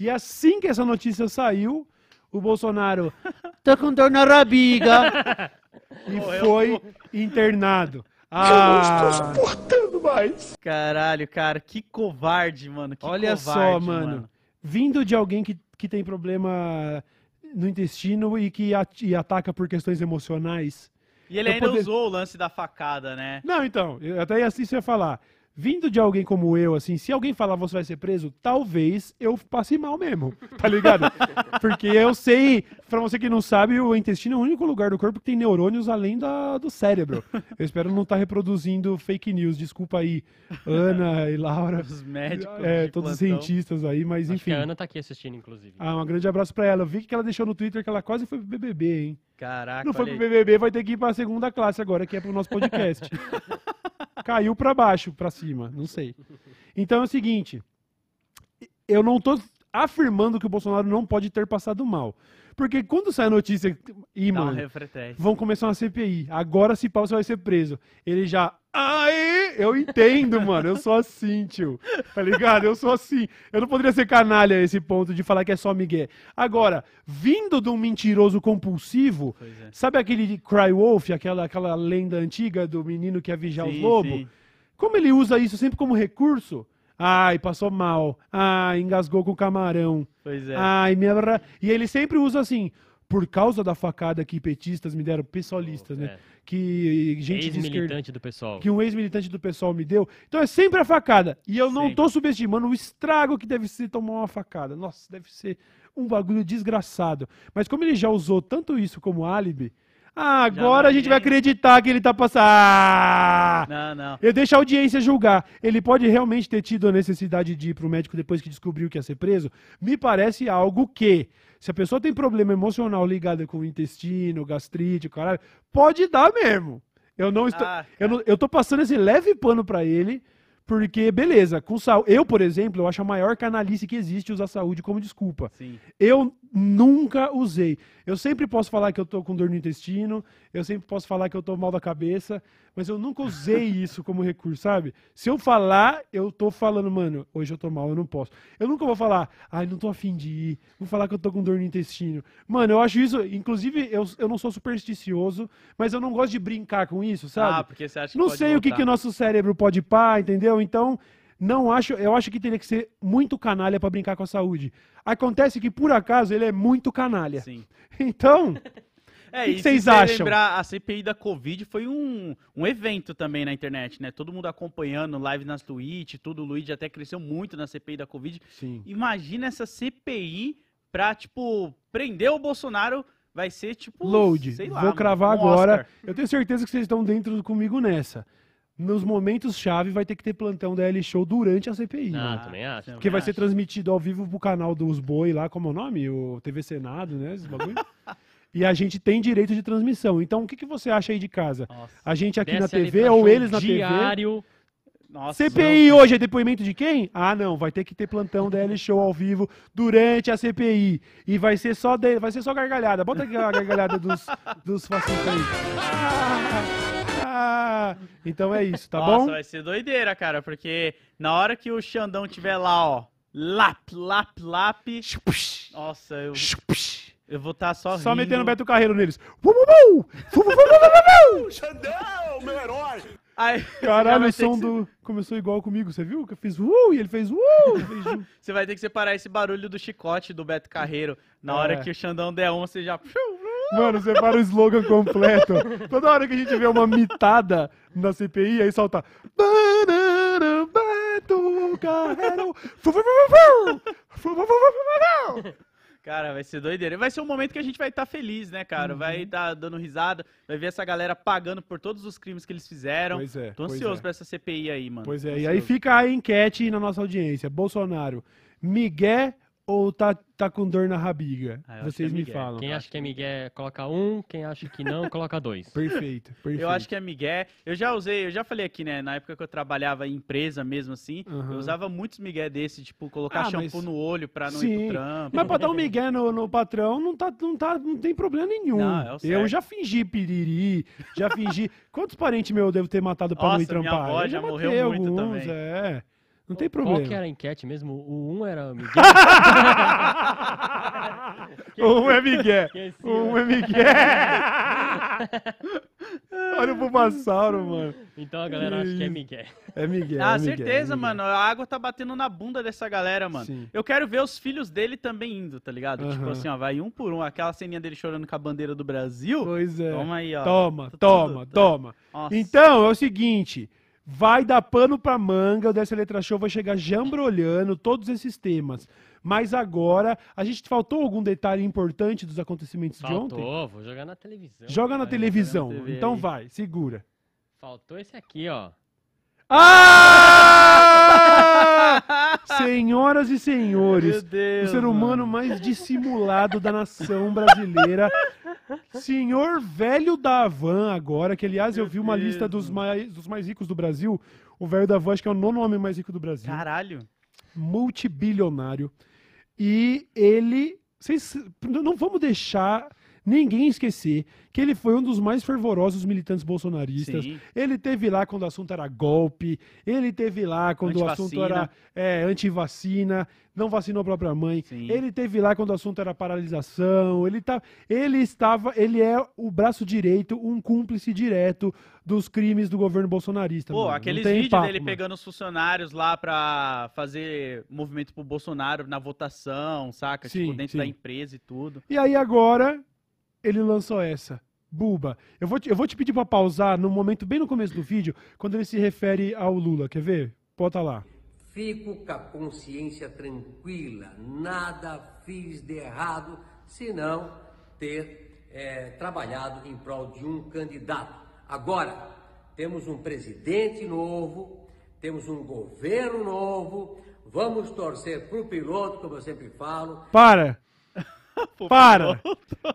E assim que essa notícia saiu, o Bolsonaro tá com dor na rabiga e foi internado. Ah, Suportando mais. Caralho, cara, que covarde, mano. Que olha covarde, só, mano. Vindo de alguém que, que tem problema no intestino e que at- e ataca por questões emocionais. E ele ainda poder- usou o lance da facada, né? Não, então, eu até assim você ia falar. Vindo de alguém como eu, assim, se alguém falar você vai ser preso, talvez eu passe mal mesmo, tá ligado? Porque eu sei, pra você que não sabe, o intestino é o único lugar do corpo que tem neurônios além da, do cérebro. Eu espero não estar reproduzindo fake news, desculpa aí, Ana e Laura, Os médicos. é, todos os cientistas aí, mas Acho que enfim. a Ana tá aqui assistindo, inclusive. Ah, um grande abraço pra ela. Eu vi que ela deixou no Twitter que ela quase foi pro BBB, hein? Caraca, Não foi pro. BBB, vai ter que ir pra segunda classe agora, que é pro nosso podcast. Caiu pra baixo, pra cima, não sei. Então é o seguinte, eu não tô afirmando que o Bolsonaro não pode ter passado mal. Porque quando sai a notícia, ih, mano, vão começar uma CPI. Agora, se pau, você vai ser preso. Ele já. Aê! Eu entendo, mano. Eu sou assim, tio. Tá ligado? Eu sou assim. Eu não poderia ser canalha a esse ponto de falar que é só Miguel. Agora, vindo de um mentiroso compulsivo, é. sabe aquele Cry Wolf, aquela, aquela lenda antiga do menino que ia vigiar os Sim, lobos? sim. Como ele usa isso sempre como recurso? Ai, passou mal. Ai, engasgou com o camarão. Pois é. Ai, minha. E ele sempre usa assim. Por causa da facada que petistas me deram, pessoalistas, né? É. Que gente de esquerda, Ex-militante do pessoal. que um ex-militante do pessoal me deu. Então é sempre a facada. E eu não Sempre. tô subestimando o estrago que deve ser tomar uma facada. Nossa, deve ser um bagulho desgraçado. Mas como ele já usou tanto isso como álibi, ah, agora a gente vai acreditar que ele tá passando. Ah! Não, não. Eu deixo a audiência julgar. Ele pode realmente ter tido a necessidade de ir pro médico depois que descobriu que ia ser preso? Me parece algo que, se a pessoa tem problema emocional ligado com o intestino, gastrite, caralho, pode dar mesmo. Eu não estou. Ah, eu, não- eu tô passando esse leve pano pra ele, porque, beleza, com saúde. Eu, por exemplo, eu acho a maior canalice que existe usar saúde como desculpa. Sim. Eu nunca usei. Eu sempre posso falar que eu tô com dor no intestino, eu sempre posso falar que eu tô mal da cabeça, mas eu nunca usei isso como recurso, sabe? Se eu falar, eu tô falando, mano, hoje eu tô mal, eu não posso. Eu nunca vou falar, ai, não tô afim de ir, vou falar que eu tô com dor no intestino. Mano, eu acho isso, inclusive, eu, eu não sou supersticioso, mas eu não gosto de brincar com isso, sabe? Ah, porque você acha que não sei o que, voltar. que o nosso cérebro pode pá, entendeu? Então, não acho, eu acho que teria que ser muito canalha pra brincar com a saúde. Acontece que por acaso ele é muito canalha. Sim. Então, É, que que se vocês você acham? lembrar, a CPI da Covid foi um, um evento também na internet, né? Todo mundo acompanhando, live nas Twitch, tudo. O Luigi até cresceu muito na CPI da Covid. sim. Imagina essa CPI pra, tipo, prender o Bolsonaro. Vai ser, tipo, Load, sei lá, vou mano, cravar um agora. Oscar. Eu tenho certeza que vocês estão dentro comigo nessa. Nos momentos chave vai ter que ter plantão da L Show durante a CPI. Ah, mano. também acho. Porque vai também ser acho. transmitido ao vivo pro canal dos boi lá, como é o nome? O TV Senado, né? Esse bagulho. e a gente tem direito de transmissão. Então, o que, que você acha aí de casa? Nossa, A gente aqui na TV ou eles na TV? diário. nossa. CPI hoje é depoimento de quem? Ah, não, vai ter que ter plantão da L Show ao vivo durante a CPI. E vai ser só, de- vai ser só gargalhada. Bota aqui a gargalhada dos, dos fascistas aí. Ah. então é isso, tá Nossa, bom? vai ser doideira, cara, porque na hora que o Xandão tiver lá, ó, lap, lap, lap, nossa, eu, eu vou estar só Só rindo. metendo Beto Carreiro neles. Uh, uh, uh! Uh, uh, uh, uh, uh, uh! Xandão, meu herói! Aí, Caralho, o que som se- do. Começou igual comigo, você viu? Que eu fiz uh e ele fez uh! fez, ju. Você vai ter que separar esse barulho do chicote do Beto Carreiro. Na É. hora que o Xandão der um, você já. Mano, separa o slogan completo. Toda hora que a gente vê uma mitada na CPI, aí solta. Cara, vai ser doideira. Vai ser um momento que a gente vai estar feliz, né, cara? Uhum. Vai estar dando risada, vai ver essa galera pagando por todos os crimes que eles fizeram. Pois é, Tô ansioso é. pra essa CPI aí, mano. Pois é, e aí fica a enquete na nossa audiência. Bolsonaro, Miguel ou tá, tá com dor na rabiga? Ah, Vocês é me Miguel. falam. Quem acha que é Miguel, coloca um. Quem acha que não, coloca dois. Perfeito, perfeito. Eu acho que é Miguel. Eu já usei, eu já falei aqui, né? Na época que eu trabalhava em empresa mesmo assim, Aham. eu usava muitos Miguel desse, tipo, colocar Ah, shampoo mas- no olho pra não ir Sim, pro trampo. Mas pra dar um migué no, no patrão, não, tá, não, tá, não tem problema nenhum. Não, é eu já fingi piriri, já fingi... Quantos parentes meus eu devo ter matado pra não ir Nossa, minha trampar? avó Eu já matei morreu muito alguns, também. É, não tem Qual problema. que era a enquete mesmo? O um era Miguel. um é migué, Esqueci, um é migué. Olha o Bulbasauro, mano. Então a galera acha que é Miguel. É migué, Ah, é migué, certeza, é migué. mano. A água tá batendo na bunda dessa galera, mano. Sim. Eu quero ver os filhos dele também indo, tá ligado? Tipo assim, ó, vai um por um. Aquela ceninha dele chorando com a bandeira do Brasil. Pois é. Toma aí, ó. Toma, toma, toma. Nossa. Então, é o seguinte. Vai dar pano pra manga, o Dessa Letra Show vai chegar jambrolhando todos esses temas. Mas agora, a gente faltou algum detalhe importante dos acontecimentos de ontem? Faltou, vou jogar na televisão. Joga na televisão. TV então aí. vai, segura. Faltou esse aqui, ó. Ah! Senhoras e senhores, Deus. o ser humano mais dissimulado da nação brasileira. Senhor velho da Van, agora, que aliás eu vi uma lista dos mais, dos mais ricos do Brasil. O velho da Van, acho que é o nono homem mais rico do Brasil. Caralho. Multibilionário. E ele. Vocês, não vamos deixar ninguém esquecer que ele foi um dos mais fervorosos militantes bolsonaristas. Sim. Ele teve lá quando o assunto era golpe, ele teve lá quando o assunto era é, antivacina, não vacinou a própria mãe. Sim. Ele teve lá quando o assunto era paralisação. Ele, tá, ele estava, ele é o braço direito, um cúmplice direto dos crimes do governo bolsonarista. Pô, mano. Aqueles vídeos papo, dele mano. pegando os funcionários lá pra fazer movimento pro Bolsonaro na votação, saca? Sim, tipo, dentro sim. da empresa e tudo. E aí agora ele lançou essa. Buba. Eu vou te, eu vou te pedir pra pausar no momento bem no começo do vídeo, quando ele se refere ao Lula. Quer ver? Bota lá. Fico com a consciência tranquila, nada fiz de errado, senão ter eh, trabalhado em prol de um candidato. Agora, temos um presidente novo, temos um governo novo, vamos torcer para o piloto, como eu sempre falo, Para! Para!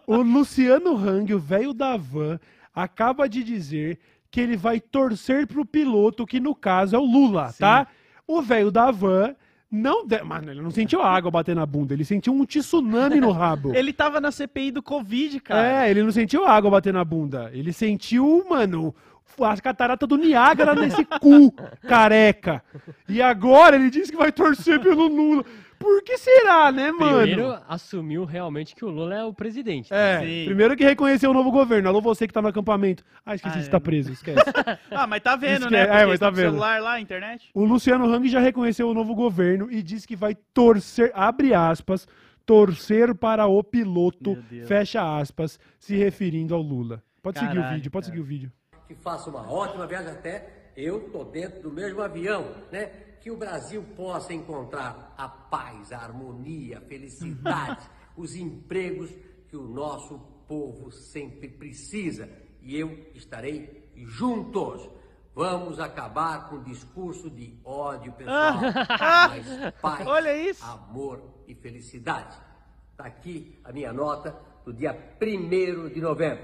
O Luciano Hang, o velho da van, acaba de dizer que ele vai torcer pro piloto, que no caso é o Lula, tá? O velho da van não. De... Mano, ele não sentiu a água bater na bunda, ele sentiu um tsunami no rabo. Ele tava na CPI do Covid, cara. É, ele não sentiu a água bater na bunda. Ele sentiu, mano, as cataratas do Niágara nesse cu careca. E agora ele diz que vai torcer pelo Lula. Por que será, né, mano? Primeiro assumiu realmente que o Lula é o presidente. tá? É, Sim. primeiro que reconheceu o novo governo. Alô, você que tá no acampamento. Ah, esqueci Ah, que você é. tá preso, esquece. Ah, mas tá vendo, né? é- é, mas tá vendo. celular lá, internet. o Luciano Hang já reconheceu o novo governo e disse que vai torcer, abre aspas, torcer para o piloto, fecha aspas, se referindo ao Lula. Pode seguir o Caralho, vídeo, pode cara. seguir o vídeo. que faça uma ótima viagem até eu tô dentro do mesmo avião, né? Que o Brasil possa encontrar a paz, a harmonia, a felicidade, os empregos que o nosso povo sempre precisa. E eu estarei juntos. Vamos acabar com o discurso de ódio, pessoal. Mas paz, Olha isso. amor e felicidade. Tá aqui a minha nota do dia 1 de novembro.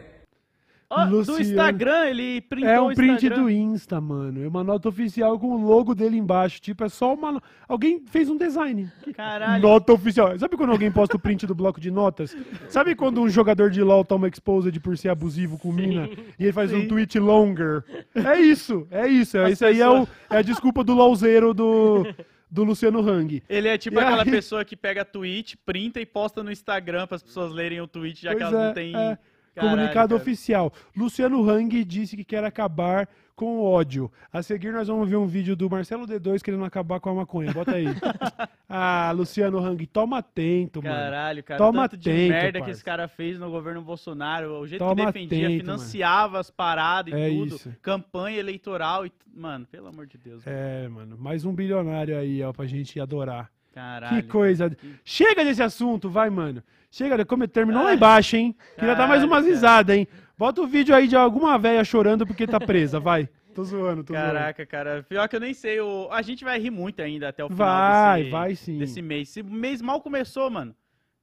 Ó, do. Instagram, ele printou É um print do Insta, mano. É uma nota oficial com o logo dele embaixo. Tipo, é só uma. Alguém fez um design. Caralho. Nota oficial. Sabe quando alguém posta o print do bloco de notas? Sabe quando um jogador de LOL toma exposed por ser abusivo com mina e ele faz um Sim. tweet longer? É isso, é isso. As Isso aí é, o- é a desculpa do LOLzeiro do, do Luciano Hang. Ele é tipo E aquela aí- pessoa que pega tweet, printa e posta no Instagram para as pessoas lerem o tweet, já que Pois elas é, não têm. é. Caralho, Comunicado cara. oficial. Luciano Hang disse que quer acabar com o ódio. A seguir, nós vamos ver um vídeo do Marcelo D2 querendo acabar com a maconha. Bota aí. ah, Luciano Hang, toma atento, mano. Caralho, cara, Toma tanto de atento, merda que esse cara fez no governo Bolsonaro, o jeito Toma que defendia, atento, financiava as paradas e É tudo, isso. campanha eleitoral e, mano, pelo amor de Deus. É, mano. Mais um bilionário aí, ó, pra gente adorar. Caralho. que coisa. Chega desse assunto, vai, mano. Chega, como terminou lá embaixo, hein? Queria dar mais umas risadas, hein? Bota o vídeo aí de alguma véia chorando porque tá presa, vai. Tô zoando, tô zoando. Caraca, cara. Pior que eu nem sei. O... A gente vai rir muito ainda até o final Vai, desse, vai sim. desse mês. Esse mês mal começou, mano.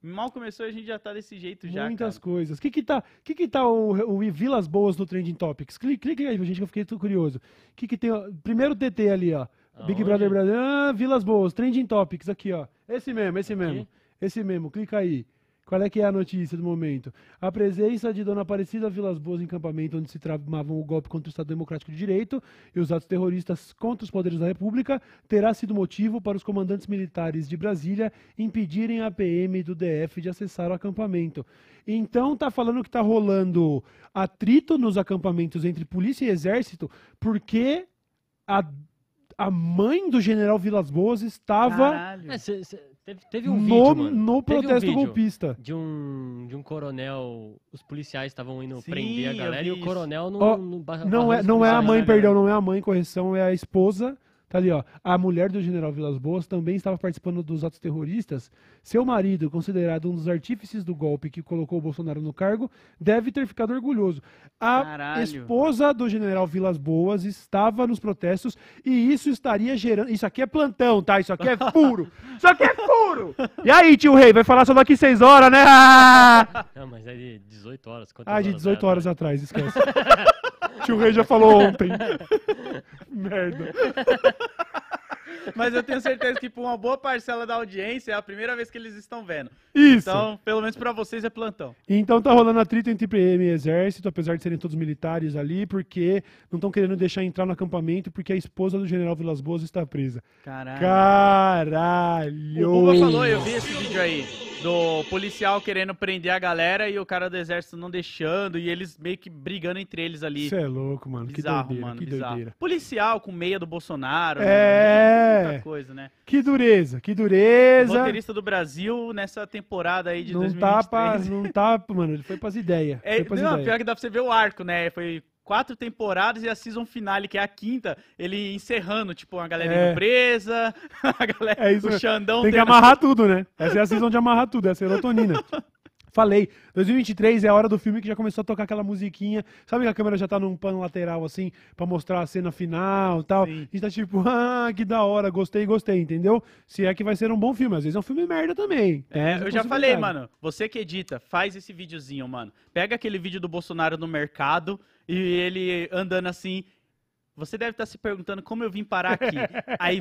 Mal começou e a gente já tá desse jeito já. Muitas coisas. O que que tá, que que tá o, o Vilas Boas no Trending Topics? Clique, clique aí, gente, que eu fiquei tudo curioso. O que que tem? ó, Primeiro TT ali, ó. Big Aonde? Brother Brasil. Ah, Vilas Boas, Trending Topics, aqui, ó. Esse mesmo, esse mesmo. Aqui? Esse mesmo, clica aí. Qual é que é a notícia do momento? A presença de Dona Aparecida Vilas Boas em campamento onde se tramavam o golpe contra o Estado Democrático de Direito e os atos terroristas contra os poderes da República terá sido motivo para os comandantes militares de Brasília impedirem a PM do DF de acessar o acampamento. Então tá falando que tá rolando atrito nos acampamentos entre polícia e exército porque a, a mãe do general Vilas Boas estava Caralho. É, cê- cê- teve, teve um no, vídeo, mano. no Teve um protesto vídeo golpista. De um, de um coronel, os policiais estavam indo Sim, prender a galera e o coronel não, Ó, não, Não é, não é a mãe, perdão, não é a mãe, correção, é a esposa. Tá ali, ó. A mulher do general Vilas Boas também estava participando dos atos terroristas. Seu marido, considerado um dos artífices do golpe que colocou o Bolsonaro no cargo, deve ter ficado orgulhoso. A Caralho. esposa do general Vilas Boas estava nos protestos e isso estaria gerando. Isso aqui é plantão, tá? Isso aqui é furo! Isso aqui é furo! E aí, tio Rei, vai falar só daqui seis horas, né? Ah, Não, mas é de 18 horas. quantas Ah, de horas 18 é? horas atrás, esquece. Tio Rei já falou ontem. Merda. Mas eu tenho certeza que pra uma boa parcela da audiência é a primeira vez que eles estão vendo. Isso. Então, pelo menos pra vocês é plantão. Então tá rolando atrito entre PM e exército, apesar de serem todos militares ali, porque não estão querendo deixar entrar no acampamento porque a esposa do general Vilas Boas está presa. Caralho. Caralho! O Buba falou, eu vi esse vídeo aí, do policial querendo prender a galera e o cara do exército não deixando, e eles meio que brigando entre eles ali. Você é louco, mano. bizarro, que doideira, mano, que bizarro. doideira. Policial com meia do Bolsonaro. né, É. mano? Muita coisa, né? Que dureza, que dureza. Roteirista do Brasil nessa temporada aí de Não 2023. tá, pra, não tá, mano, ele foi pras ideias. É, não, ideias. pior que dá pra você ver o arco, né? Foi quatro temporadas e a season finale, que é a quinta, ele encerrando, tipo, a galera É. presa, a galera, É isso o. Xandão Tem que tendo- amarrar tudo, né? Essa é a season de amarrar tudo, é a serotonina. Falei, 2023 é a hora do filme que já começou a tocar aquela musiquinha. Sabe que a câmera já tá num pano lateral, assim, pra mostrar a cena final e tal. Sim. A gente tá tipo, ah, que da hora, gostei, gostei, entendeu? Se é que vai ser um bom filme. Às vezes é um filme merda também. É, eu já falei, mano, você que edita, faz esse videozinho, mano. Pega aquele vídeo do Bolsonaro no mercado e ele andando assim. Você deve estar se perguntando como eu vim parar aqui. Aí,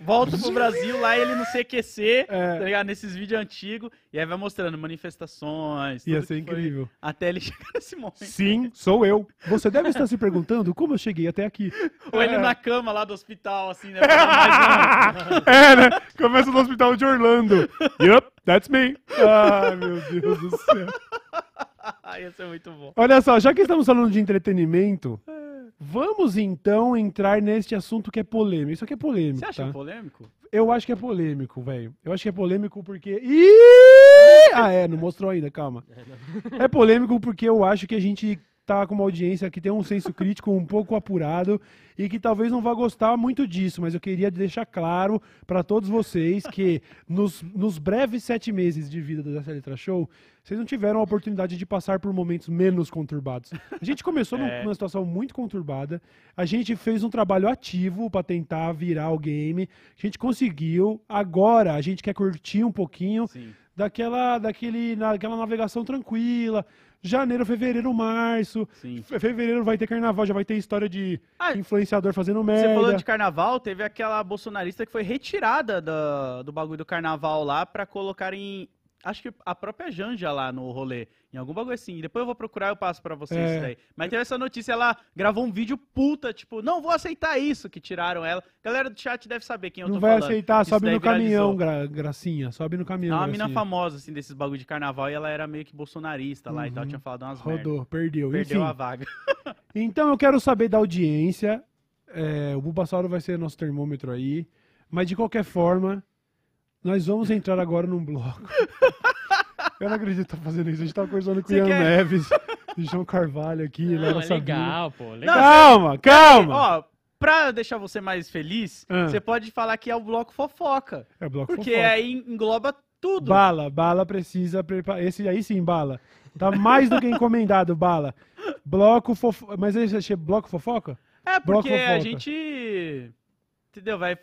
volta pro Brasil, lá ele no CQC, É. tá ligado? Nesses vídeos antigos, e aí vai mostrando manifestações. Ia ser que foi, incrível. Até ele chegar nesse momento. Sim, sou eu. Você deve estar se perguntando como eu cheguei até aqui. Ou ele na cama lá do hospital, assim, né? é, né? Começa no hospital de Orlando. Yup, that's me. Ai, meu Deus do céu. Ia ser muito bom. Olha só, já que estamos falando de entretenimento, vamos então entrar neste assunto que é polêmico. Isso aqui é polêmico, Você acha tá? polêmico? Eu acho que é polêmico, velho. Eu acho que é polêmico porque. Ih! Ah, é, não mostrou ainda, calma. É polêmico porque eu acho que a gente tá com uma audiência que tem um senso crítico um pouco apurado e que talvez não vá gostar muito disso, mas eu queria deixar claro para todos vocês que nos, nos breves sete meses de vida Dessa Letra Show, vocês não tiveram a oportunidade de passar por momentos menos conturbados. A gente começou É. numa situação muito conturbada, a gente fez um trabalho ativo para tentar virar o game, a gente conseguiu, agora a gente quer curtir um pouquinho Sim. daquela, daquele, naquela navegação tranquila. Janeiro, fevereiro, março. Sim. Fe- Fevereiro vai ter carnaval, já vai ter história de Ah, influenciador fazendo Você merda. falou de carnaval, teve aquela bolsonarista que foi retirada da- do bagulho do carnaval lá pra colocar em. Acho que a própria Janja lá no rolê. Em algum bagulho assim. Depois eu vou procurar e eu passo pra vocês É. isso daí. Mas teve essa notícia, ela gravou um vídeo puta, tipo, não vou aceitar isso, que tiraram ela. Galera do chat deve saber quem eu Não tô vai falando. aceitar, Isso sobe daí no caminhão, viralizou. gra- gracinha. Sobe no É caminhão. uma mina gracinha. famosa, assim, desses bagulho de carnaval, e ela era meio que bolsonarista lá e tal, tinha falado umas merda. Uhum. Rodou, perdeu. Perdeu Enfim, a vaga. então eu quero saber da audiência. É, o Bulbasauro vai ser nosso termômetro aí. Mas de qualquer forma, nós vamos entrar agora num bloco. eu não acredito que tá fazendo isso. A gente tá conversando com o Você Ian quer- Neves, o João Carvalho aqui, Não, Léo é legal, pô. Legal. Calma, calma. Ó, pra deixar você mais feliz, Ah. você pode falar que é o bloco fofoca. É bloco Porque fofoca. aí engloba tudo. Bala, bala precisa preparar. Esse aí sim, bala. Tá mais do que encomendado, bala. Bloco fofoca. Mas esse achei bloco fofoca? É, porque a gente. Entendeu? Vai,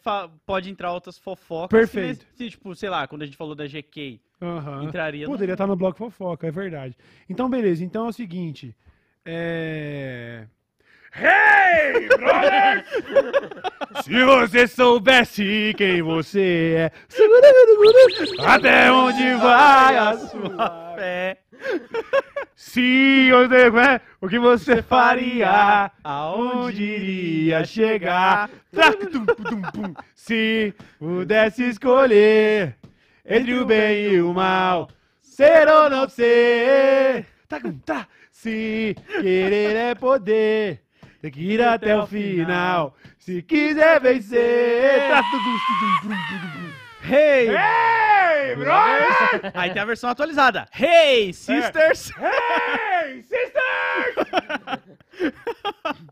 pode entrar outras fofocas. Perfeito. que nem- tipo, sei lá, quando a gente falou da GK, Aham. entraria. no- Poderia estar no bloco fofoca, é verdade. Então, beleza. Então é o seguinte. É. Hey, brother! Se você soubesse quem você é, até onde vai a sua Se você é, o que você faria? aonde Onde iria chegar? Se pudesse escolher entre o bem e o mal, ser ou não ser. Se querer é poder, tem que ir até o final. Se quiser vencer. Hey! Hey, brother! Aí tem a versão atualizada. Hey, sisters! Hey, sisters!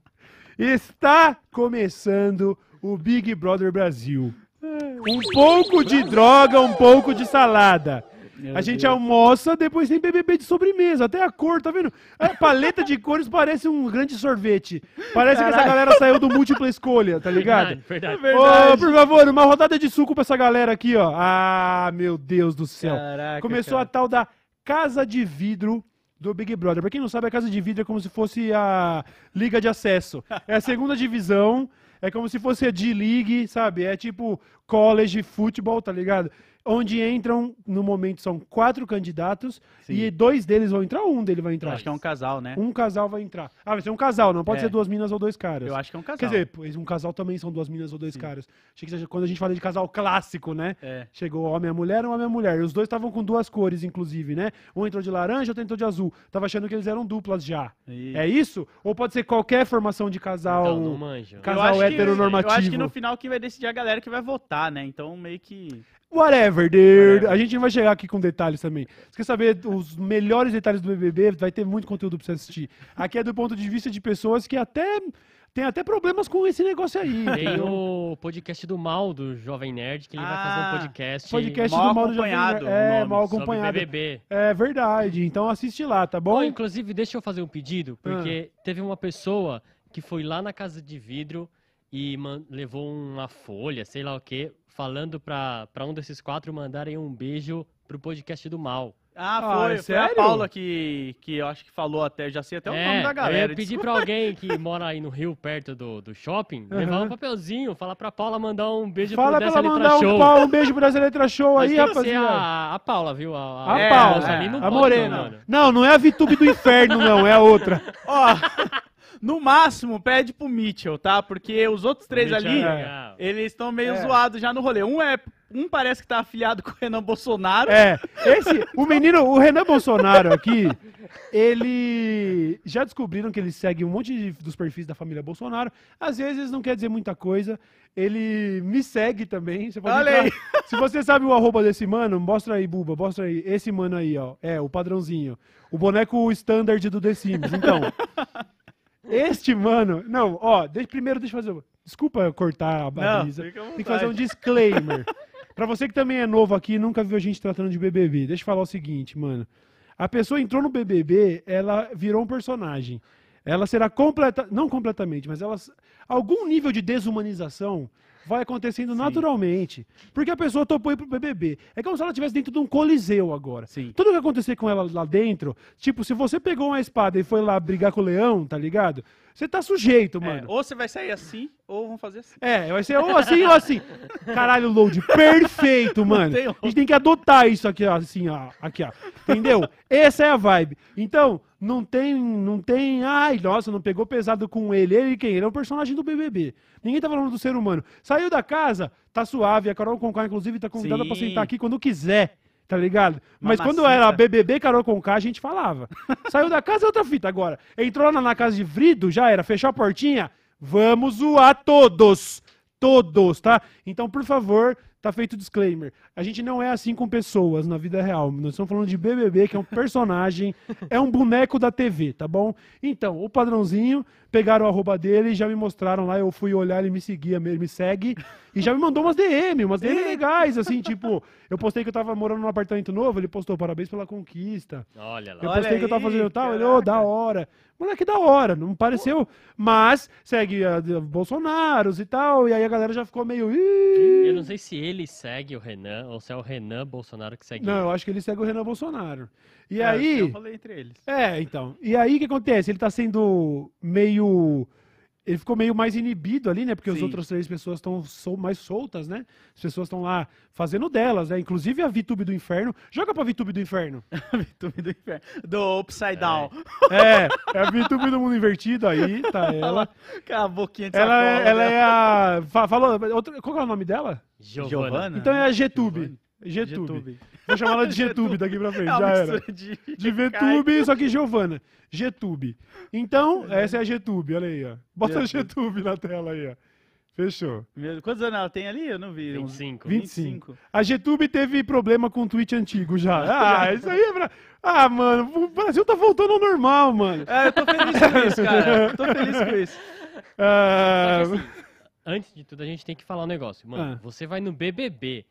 Está começando o Big Brother Brasil. Um pouco de droga, um pouco de salada. Meu a gente Deus. almoça, depois tem BBB de sobremesa. Até a cor, tá vendo? A paleta de cores parece um grande sorvete. Parece que essa Caralho. galera saiu do múltipla escolha, tá ligado? Verdade, verdade. Ô, por favor, uma rodada de suco pra essa galera aqui, ó. Ah, meu Deus do céu. Caraca, Começou a cara. tal da Casa de Vidro do Big Brother. Pra quem não sabe, a Casa de Vidro é como se fosse a Liga de Acesso. É a segunda divisão. É como se fosse a D-League, sabe? É tipo college futebol, tá ligado? Onde entram, no momento, são quatro candidatos Sim. e dois deles vão entrar, um deles vai Eu entrar. acho que é um casal, né? Um casal vai entrar. Ah, vai ser um casal, não pode É. ser duas minas ou dois caras. Eu acho que é um casal. Quer dizer, pois um casal também são duas minas ou dois caras. Achei que quando a gente fala de casal clássico, né? É. Chegou homem e mulher, homem e mulher. E os dois estavam com duas cores, inclusive, né? Um entrou de laranja, outro entrou de azul. Tava achando que eles eram duplas já. E- É isso? Ou pode ser qualquer formação de casal? Então, não manjo. Eu casal que- heteronormativo. Eu acho que no final quem vai decidir a galera que vai votar, né? Então meio que. Whatever, dude. Whatever. A gente vai chegar aqui com detalhes também. Você quer saber os melhores detalhes do BBB? Vai ter muito conteúdo pra você assistir. Aqui é do ponto de vista de pessoas que até tem até problemas com esse negócio aí. Tem o podcast do Mal, do Jovem Nerd, que ele vai fazer Ah, um podcast, podcast Mal do Mauro Jovem acompanhado, Nerd. É, mal acompanhado. BBB. É verdade. Então assiste lá, tá bom? Bom, inclusive, deixa eu fazer um pedido, Ah. porque teve uma pessoa que foi lá na casa de vidro e levou uma folha, sei lá o quê, falando pra, pra um desses quatro mandarem um beijo pro podcast do Mal. Ah, Ah, foi, é foi a? Paula que, que eu acho que falou até, já sei até o nome da eu galera. ia pedir desculpa. pra alguém que mora aí no Rio, perto do, do shopping, levar Aham. um papelzinho, falar pra Paula mandar um beijo Fala pro pra Dessa Letra mandar um, Show. pau, um beijo pra essa letra show Mas aí, rapaziada. a, a Paula, viu? A, A É, Paula, não a morena. não, mano. Não, não é a VTube do inferno, não, é a outra. Ó, no máximo, pede pro Mitchell, tá? Porque os outros três Mitchell ali, é eles estão meio É. zoados já no rolê. Um é. Um parece que tá afiliado com o Renan Bolsonaro. É, esse, o menino, o Renan Bolsonaro aqui, ele já descobriram que ele segue um monte de- dos perfis da família Bolsonaro. Às vezes não quer dizer muita coisa. Ele me segue também. Você pode Olha entrar- Se você sabe o arroba desse mano, mostra aí, Buba, mostra aí. Esse mano aí, ó. É, o padrãozinho. O boneco standard do The Sims. Então, este mano. Não, ó, deixa, primeiro deixa eu fazer. Desculpa cortar a à Tem que fazer um disclaimer. pra você que também é novo aqui e nunca viu a gente tratando de BBB, deixa eu falar o seguinte, mano. A pessoa entrou no BBB, ela virou um personagem. Ela será completa, não completamente, mas ela algum nível de desumanização vai acontecendo naturalmente, porque a pessoa topou ir pro BBB. É como se ela estivesse dentro de um coliseu agora. Sim. Tudo que acontecer com ela lá dentro, tipo, se você pegou uma espada e foi lá brigar com o leão, tá ligado? Você tá sujeito, É, mano. ou você vai sair assim, ou vão fazer assim. É, vai ser ou assim ou assim. Caralho, load, perfeito, mano. A gente tem que adotar isso aqui, ó, assim, ó, aqui, ó. Entendeu? Essa é a vibe. Então, não tem, não tem, ai, nossa, não pegou pesado com ele. Ele quem? Ele é um personagem do BBB. Ninguém tá falando do ser humano. Saiu da casa, tá suave. A Carol Conká, inclusive, tá convidada Sim. pra sentar aqui quando quiser. Tá ligado? Mas quando era BBB Carol Conká, a gente falava. Saiu da casa é outra fita. Agora, entrou lá na casa de Vrido, já era, fechou a portinha. Vamos zoar todos. Todos, tá? Então, por favor, tá feito o disclaimer. A gente não é assim com pessoas na vida real. Nós estamos falando de BBB, que é um personagem, é um boneco da TV, tá bom? Então, o padrãozinho, pegaram o arroba dele já me mostraram lá. Eu fui olhar, ele me seguia, ele me segue. E já me mandou umas DM, umas DM legais, assim, tipo, eu postei que eu tava morando num apartamento novo, ele postou parabéns pela conquista. Olha lá. Eu Olha postei que eu tava aí, fazendo tal, ele, ô, da hora. Moleque, da hora, não pareceu. Mas segue a, a Bolsonaros e tal, e aí a galera já ficou meio. "Ih". Eu não sei se ele segue o Renan ou se é o Renan Bolsonaro que segue Não, ele. eu acho que ele segue o Renan Bolsonaro. E É, aí. Eu falei entre eles. É, então. E aí o que acontece? Ele tá sendo meio. Ele ficou meio mais inibido ali, né? Porque as Sim. outras três pessoas estão mais soltas, né? As pessoas estão lá fazendo delas, né? Inclusive a VTube do Inferno. Joga pra VTube do Inferno. VTube do inferno. Do Upside Down. É, é a VTube do Mundo Invertido aí, tá ela. Com a boquinha de Ela, é- ela é a. fa- Falou. outra- qual que é o nome dela? Giovana. Giovana? Então é a Getube. Getube. Getube. Vou chamar ela de Getube daqui pra frente, É já era. de... De VTube, só que Giovana. Getube. Então, essa é a Getube, olha aí, ó. Bota a Getube. Na tela aí, ó. Fechou. Meu, Quantos anos ela tem ali? Eu não vi. Uns 25. 25. A Getube teve problema com o tweet antigo já. Ah, isso aí é pra... Ah, mano, o Brasil tá voltando ao normal, mano. É, eu tô feliz com isso, cara. Eu Tô feliz com isso. Ah, Só que assim, antes de tudo, a gente tem que falar um negócio. Mano, Ah. você vai no BBB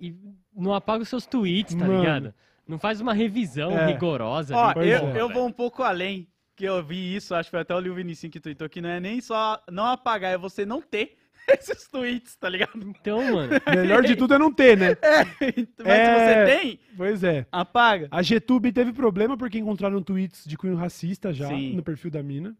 e não apaga os seus tweets, tá Mano. ligado? Não faz uma revisão É. rigorosa. Ó, Pois eu, é. eu vou um pouco além, que eu vi isso, acho que foi até o Lil Vinicinho que tweetou, que não é nem só não apagar, é você não ter esses tweets, tá ligado? Então, mano, melhor de tudo é não ter, né? Mas É. se você tem, Pois é. apaga. A Getube teve problema porque encontraram tweets de cunho racista já Sim. no perfil da mina.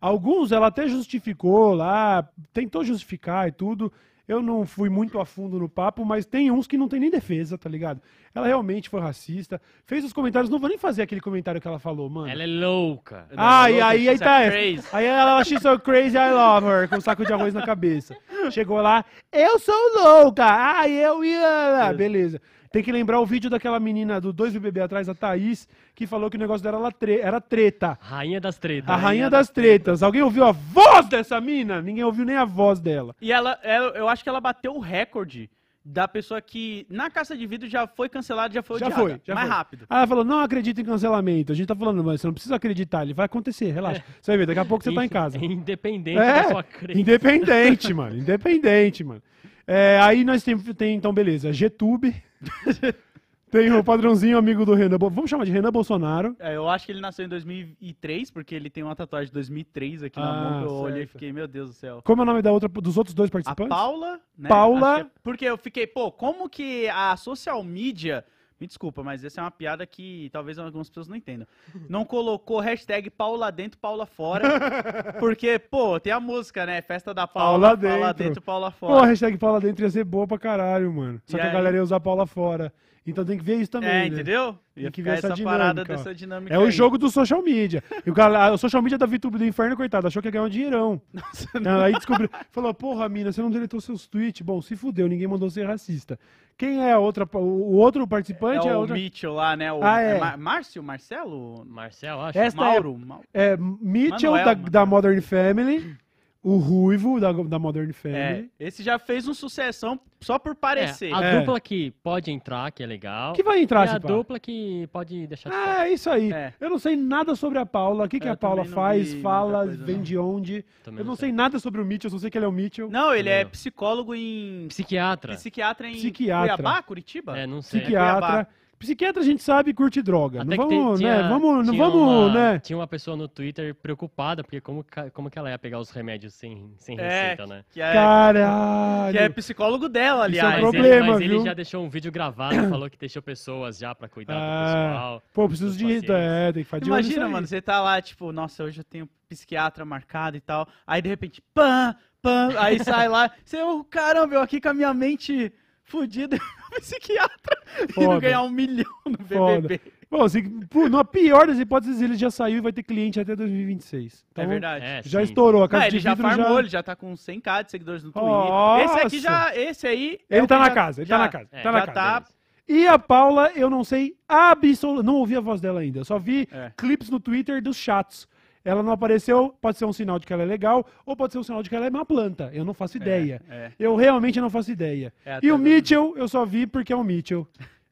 Alguns ela até justificou lá, tentou justificar e tudo. Eu não fui muito a fundo no papo, mas tem uns que não tem nem defesa, tá ligado? Ela realmente foi racista. Fez os comentários, não vou nem fazer aquele comentário que ela falou, mano. Ela é louca. Ah, e Louca, aí, aí she's tá. crazy. Aí ela, she's so crazy, I love her, com um saco de arroz na cabeça. Chegou lá, eu sou louca, ai, eu ia. Beleza. Tem que lembrar o vídeo daquela menina do 2BBB atrás, a Thaís, que falou que o negócio dela era tre- era treta. Rainha das tretas. A rainha das tretas. Alguém ouviu a voz dessa mina? Ninguém ouviu nem a voz dela. E ela, ela- eu acho que ela bateu o recorde da pessoa que na caça de vidro já foi cancelada, já foi Já odiada. foi, já mais foi. rápido. Aí ela falou: não acredita em cancelamento. A gente tá falando, mas você não precisa acreditar, ele vai acontecer, relaxa. Você vai ver, daqui a pouco você tá em casa. Independente da sua É, crença. independente, mano. Independente, mano. É, aí nós temos, tem, então, beleza, GTube. tem o padrãozinho amigo do Renan. Bo- Vamos chamar de Renan Bolsonaro. É, eu acho que ele nasceu em 2003, porque ele tem uma tatuagem de 2003 aqui na Ah, mão que eu olhei e certo. fiquei, meu Deus do céu. Como é o nome da outra, dos outros dois A participantes? Paula, né? Paula- Acho que é- porque eu fiquei, pô, como que a social media. Me desculpa, mas essa é uma piada que talvez algumas pessoas não entendam. Não colocou hashtag Paula dentro, Paula fora. Porque, pô, tem a música, né? Festa da Paula, Paula Paula dentro. dentro, Paula Pô, a fora. hashtag Paula Dentro ia ser boa pra caralho, mano. Só E que a aí? galera ia usar Paula fora. Então tem que ver isso também, é, né? entendeu? Tem Ia que ver essa essa, parada dinâmica, ó. dessa dinâmica. É o aí. jogo do social media. E o, gal- o social media da VTube do Inferno, coitado, achou que ia ganhar um dinheirão. Não, Aí descobriu. Falou, porra, mina, você não deletou seus tweets? Bom, se fudeu, ninguém mandou ser racista. Quem é a outra, o o outro participante É é, o outra. Mitchell lá, né? O, Ah, é. Mar- Márcio? Marcelo? Marcel, acho. Esta Mauro? Mau- é Mitchell Manuel, da, Manuel. da Modern Family, o Ruivo da, da Modern É, Family. esse já fez um sucessão só por parecer. É, a É. dupla que pode entrar, que é legal. Que vai entrar, e a pá. dupla que pode deixar de fora. Ah, é isso aí. É. Eu não sei nada sobre a Paula. O que, que a Paula também faz, fala, coisa, vem não. de onde. Também Eu não não sei nada sobre o Mitchell, só sei que ele é o Mitchell. Não, ele é Não. psicólogo em. Psiquiatra. Psiquiatra em Psiquiatra. Cuiabá, Curitiba? É, não sei. Psiquiatra. Psiquiatra a gente sabe curte droga. Até não que vamos, né? tinha- Vamos, não tinha vamos, uma- né? Tinha uma pessoa no Twitter preocupada, porque como, como que ela ia pegar os remédios sem, sem É, receita, né? que é, Caralho. que é psicólogo dela, Isso é um aliás. Mas, ele, problema, mas ele já deixou um vídeo gravado, falou que deixou pessoas já pra cuidar do Ah, pessoal. pô, preciso de. É, tem que fazer Imagina, mano, você tá lá, tipo, nossa, hoje eu tenho psiquiatra marcado e tal. Aí de repente, pam, pam, aí sai lá. Você, oh, caramba, eu aqui com a minha mente fudida, psiquiatra, indo Foda. ganhar um milhão no Foda. BBB. Bom, pô, na pior das hipóteses, ele já saiu e vai ter cliente até 2026. Então, é verdade. É, Já sim, estourou. A Não, casa ele de já vidro farmou, já... ele já tá com 100k de seguidores no Twitter. Nossa! Esse aqui já, esse aí... é Ele o tá que na já- casa, ele já- tá na casa. É, tá na já casa. tá-. E a Paula, eu não sei absolutamente. Não ouvi a voz dela ainda. Eu só vi É. clipes no Twitter dos chats. Ela não apareceu, pode ser um sinal de que ela é legal, ou pode ser um sinal de que ela é uma planta. Eu não faço ideia. é. Eu realmente não faço ideia. É, e até o Mitchell, eu só vi porque é o Mitchell.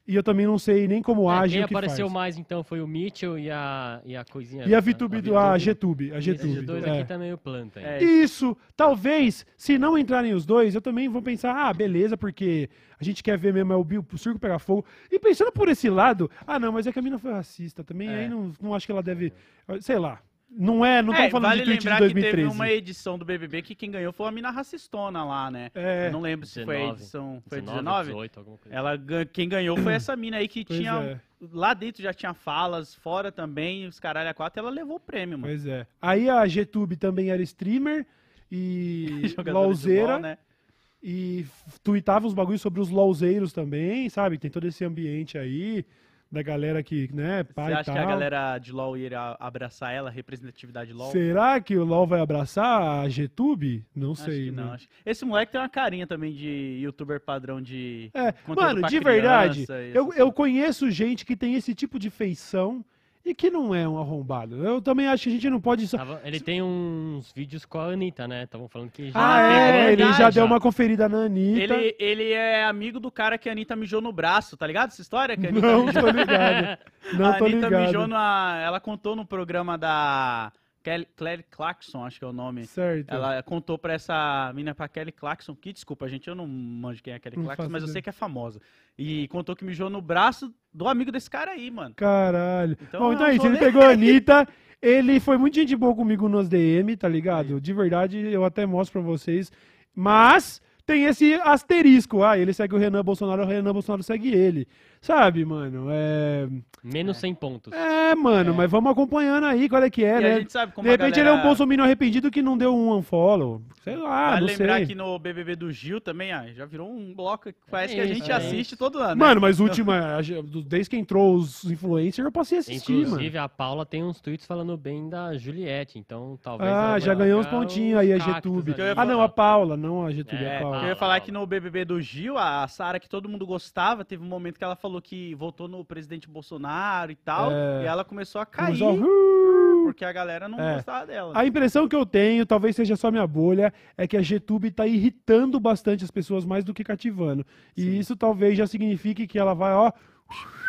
E eu também não sei nem como É, age quem o que apareceu faz. mais então foi o Mitchell e a, e a coisinha. E a VTube, do, a Gtube. A Esse Gtube. dois é. aqui tá meio planta. É. É. Isso, talvez, se não entrarem os dois, eu também vou pensar, ah, beleza, porque a gente quer ver mesmo é o, Bill- o circo pegar fogo. E pensando por esse lado, ah, não, mas é que a mina foi racista também, É. aí não, não acho que ela deve, sei lá, não é, não É, estamos falando vale de tweet de lembrar que 2013. teve uma edição do BBB que quem ganhou foi a mina racistona lá, né? É. Eu não lembro se foi a 19, edição... Foi 19, 19? 18, alguma coisa. Ela, quem ganhou foi essa mina aí que Pois tinha... é. Lá dentro já tinha falas, fora também, os caralho a quatro, ela levou o prêmio, mano. Pois é. Aí a Gtube também era streamer e LOL, né? e tweetava uns bagulhos sobre os LOLzeiros também, sabe? Tem todo esse ambiente aí da galera que, né, pai Você acha que a galera de LoL ia abraçar ela, a representatividade de LoL? Será que o LOL vai abraçar a Gtube? Não Acho sei, que não. mano. Acho... Esse moleque tem uma carinha também de youtuber padrão de. É, mano, de verdade, eu, eu conheço gente que tem esse tipo de feição e que não é um arrombado. Eu também acho que a gente não pode. Tava- ele tem uns vídeos com a Anitta, né? Estavam falando que já Ah, é, ele já deu uma conferida na Anitta. Ele, ele é amigo do cara que a Anitta mijou no braço, tá ligado? Essa história? Que a Anitta Não mijou... tô ligado. Não a tô Anitta ligado. mijou na. Ela contou no programa da. Kelly, Claire Clarkson, acho que é o nome. Certo. Ela contou pra essa menina, pra Kelly Clarkson, que desculpa, gente, eu não manjo quem é a Kelly Não Clarkson, mas eu ideia. sei que é famosa. E contou que mijou no braço do amigo desse cara aí, mano. Caralho. Então, Bom, então é eu isso. Ele pegou a Anitta. Ele foi muito gente boa comigo nos DM, tá ligado? De verdade, eu até mostro pra vocês. Mas tem esse asterisco. Ah, ele segue o Renan Bolsonaro, o Renan Bolsonaro segue ele. Sabe, mano? É. Menos 100 pontos. É, mano, mas vamos acompanhando aí qual é que é, E né? a gente sabe como De repente ele é um galera- bolsominion arrependido que não deu um unfollow. Sei lá, Vale não lembrar sei. que no BBB do Gil também, ah, já virou um bloco que parece que a isso, gente é assiste isso. todo ano. né? Mano, mas última, desde que entrou os influencers, eu passei a assistir, mano. Inclusive, a Paula tem uns tweets falando bem da Juliette, então talvez... Ah, já vai ganhou uns pontinhos aí, a Getúbio. Eu ia Ah, não, a Paula, não a Getúbio, É, a Eu Paula. ia Fala, falar fala. que no BBB do Gil, a Sara, que todo mundo gostava, teve um momento que ela falou que votou no presidente Bolsonaro e tal, É. e ela começou a cair, Uh! porque a galera não É. gostava dela. A impressão que eu tenho, talvez seja só minha bolha, é que a GTube tá irritando bastante as pessoas mais do que cativando. E Sim. isso talvez já signifique que ela vai, ó,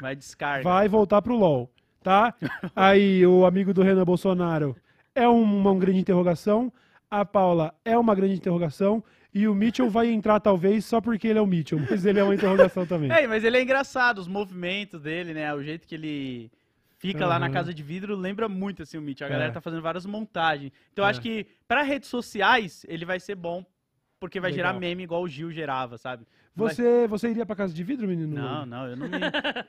Vai descarga. vai voltar pro LOL, tá? Aí o amigo do Renan Bolsonaro é uma, uma grande interrogação, a Paula é uma grande interrogação, e o Mitchell vai entrar talvez só porque ele é o Mitchell, mas ele é uma interrogação também. É, mas ele é engraçado, os movimentos dele, né? O jeito que ele fica lá na casa de vidro lembra muito assim o Mitch. A É. galera tá fazendo várias montagens. Então eu É. acho que pra redes sociais ele vai ser bom, porque vai gerar Legal. meme igual o Gil gerava, sabe? Não vai- Você, você iria pra casa de vidro, menino? Não, não, eu não me.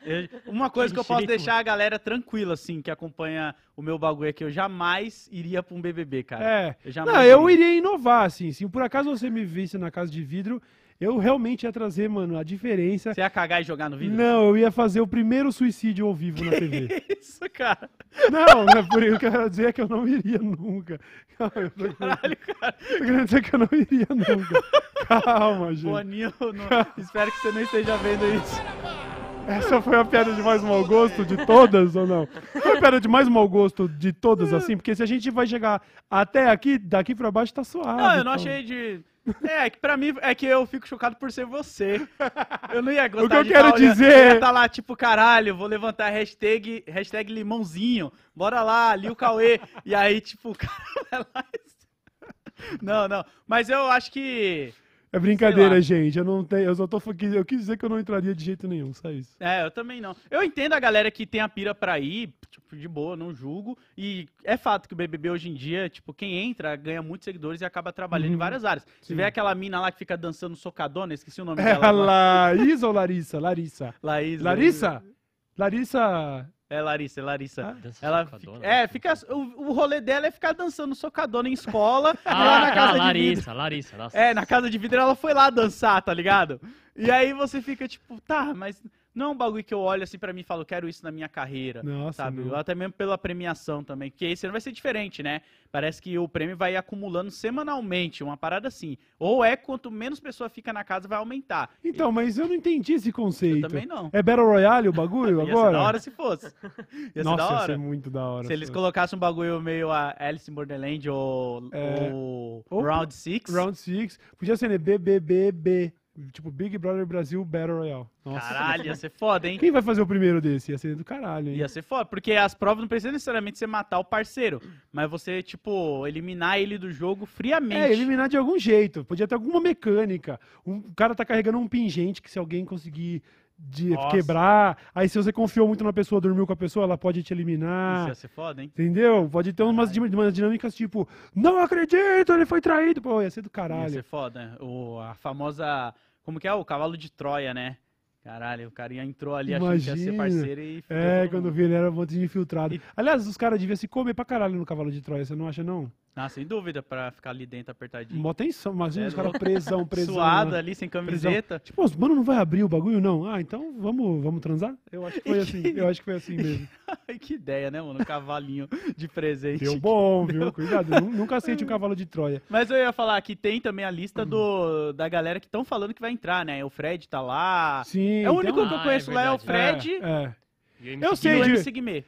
eu- uma coisa que eu posso deixar a galera tranquila, assim, que acompanha o meu bagulho é que eu jamais iria pra um BBB, cara. É. Eu jamais Não, eu iria inovar, assim. Se por acaso você me visse na casa de vidro, eu realmente ia trazer, mano, a diferença. Você ia cagar e jogar no vídeo? Não, eu ia fazer o primeiro suicídio ao vivo na TV. Isso, cara. não, é por isso que eu quero dizer que eu não iria nunca. Eu tô, Caralho, cara. tô querendo dizer que eu não iria nunca. Calma, gente. Boninho, não- espero que você não esteja vendo isso. Essa foi a piada de mais mau gosto de todas ou não? Foi a piada de mais mau gosto de todas, assim? Porque se a gente vai chegar até aqui, daqui pra baixo tá suave. Não, eu não então. achei de. É, é que pra mim é que eu fico chocado por ser você. Eu não ia gostar que eu de quero tá olhando- dizer- Eu ia tá lá, tipo, caralho, vou levantar a hashtag, hashtag limãozinho. Bora lá, ali o Cauê. E aí, tipo, o cara vai lá. Não, não. Mas eu acho que. É brincadeira, gente. Eu não tenho. Eu só tô. Eu quis dizer que eu não entraria de jeito nenhum, só isso. É, eu também não. Eu entendo a galera que tem a pira pra ir, de boa, não julgo. E é fato que o BBB hoje em dia, tipo, quem entra ganha muitos seguidores e acaba trabalhando em Uhum. várias áreas. Se Sim. vê aquela mina lá que fica dançando socadona, esqueci o nome É dela. a agora. Laís ou Larissa? Larissa. Laís. Larissa? Larissa. É Larissa, é Larissa. Ah, Ela socadona, fica, é, né? fica, o, o rolê dela é ficar dançando socadona em escola e Ah, lá na tá, casa de vidro. Larissa, Larissa. Nossa. É, na casa de vidro ela foi lá dançar, tá ligado? E aí você fica tipo, tá, mas não é um bagulho que eu olho assim pra mim e falo, quero isso na minha carreira. Nossa, sabe? não. Até mesmo pela premiação também, porque esse ano vai ser diferente, né? Parece que o prêmio vai acumulando semanalmente, uma parada assim. Ou é quanto menos pessoa fica na casa, vai aumentar. Então, mas eu não entendi esse conceito. Eu também não. É Battle Royale o bagulho Ia agora? ser da hora se fosse. Ia ser Nossa, da ia hora. ser muito da hora. Se eles pô. colocassem um bagulho meio a Alice in Borderland ou É. Ou- Round 6. Round 6. Podia ser, né? BBBB. Tipo, Big Brother Brasil Battle Royale. Nossa. Caralho, ia ser foda, hein? Quem vai fazer o primeiro desse? Ia ser do caralho, hein? Ia ser foda, porque as provas não precisam necessariamente você matar o parceiro, mas você, tipo, eliminar ele do jogo friamente. É, eliminar de algum jeito. Podia ter alguma mecânica. Um o cara tá carregando um pingente que se alguém conseguir de Nossa. quebrar, aí se você confiou muito na pessoa, dormiu com a pessoa, ela pode te Isso eliminar. ia ser foda, hein? Entendeu? Pode ter umas, umas dinâmicas tipo, não acredito, ele foi traído. Pô, ia ser do Ia caralho. ser foda. O, a famosa. Como que é? O cavalo de Troia, né? Caralho, o carinha entrou ali achando que ia ser Imagina. parceiro e. É, quando vi ele era um monte de infiltrado. E- Aliás, os caras deviam se comer pra caralho no cavalo de Troia, você não acha, não? Ah, sem dúvida, pra ficar ali dentro apertadinho. Mó tensão, imagina É os caras presão, presão. Suado né? ali, sem Prisão. camiseta. Tipo, os mano não vai abrir o bagulho, não? Ah, então vamos, vamos transar? Eu acho que foi assim, eu acho que foi assim mesmo. Ai, que ideia, né, mano? Um cavalinho de presente. Deu bom, viu? Cuidado, nu- nunca aceite um cavalo de Troia. Mas eu ia falar que tem também a lista do, da galera que estão falando que vai entrar, né? O Fred tá lá. Sim. é o único então- que eu Ah, conheço é lá é o verdade. Fred É, é. Eu sei de-.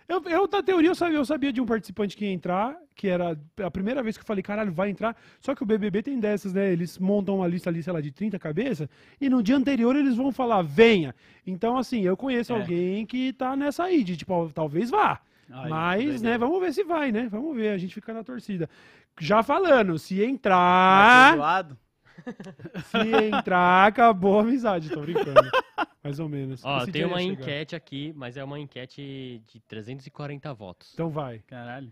Eu, eu, na teoria, eu sabia, eu sabia de um participante que ia entrar, que era a primeira vez que eu falei, caralho, vai entrar. Só que o BBB tem dessas, né? Eles montam uma lista ali, sei lá, de 30 cabeças, e no dia anterior eles vão falar, venha. Então, assim, eu conheço É. alguém que tá nessa aí, de tipo, talvez vá. Ai, Mas, né, vamos ver se vai, né? Vamos ver, a gente fica na torcida. Já falando, se Vai ser entrar, zoado. Se entrar, acabou a amizade, tô brincando. Mais ou menos. Ó, Esse tem uma enquete aqui, mas é uma enquete de 340 votos. Então vai. Caralho.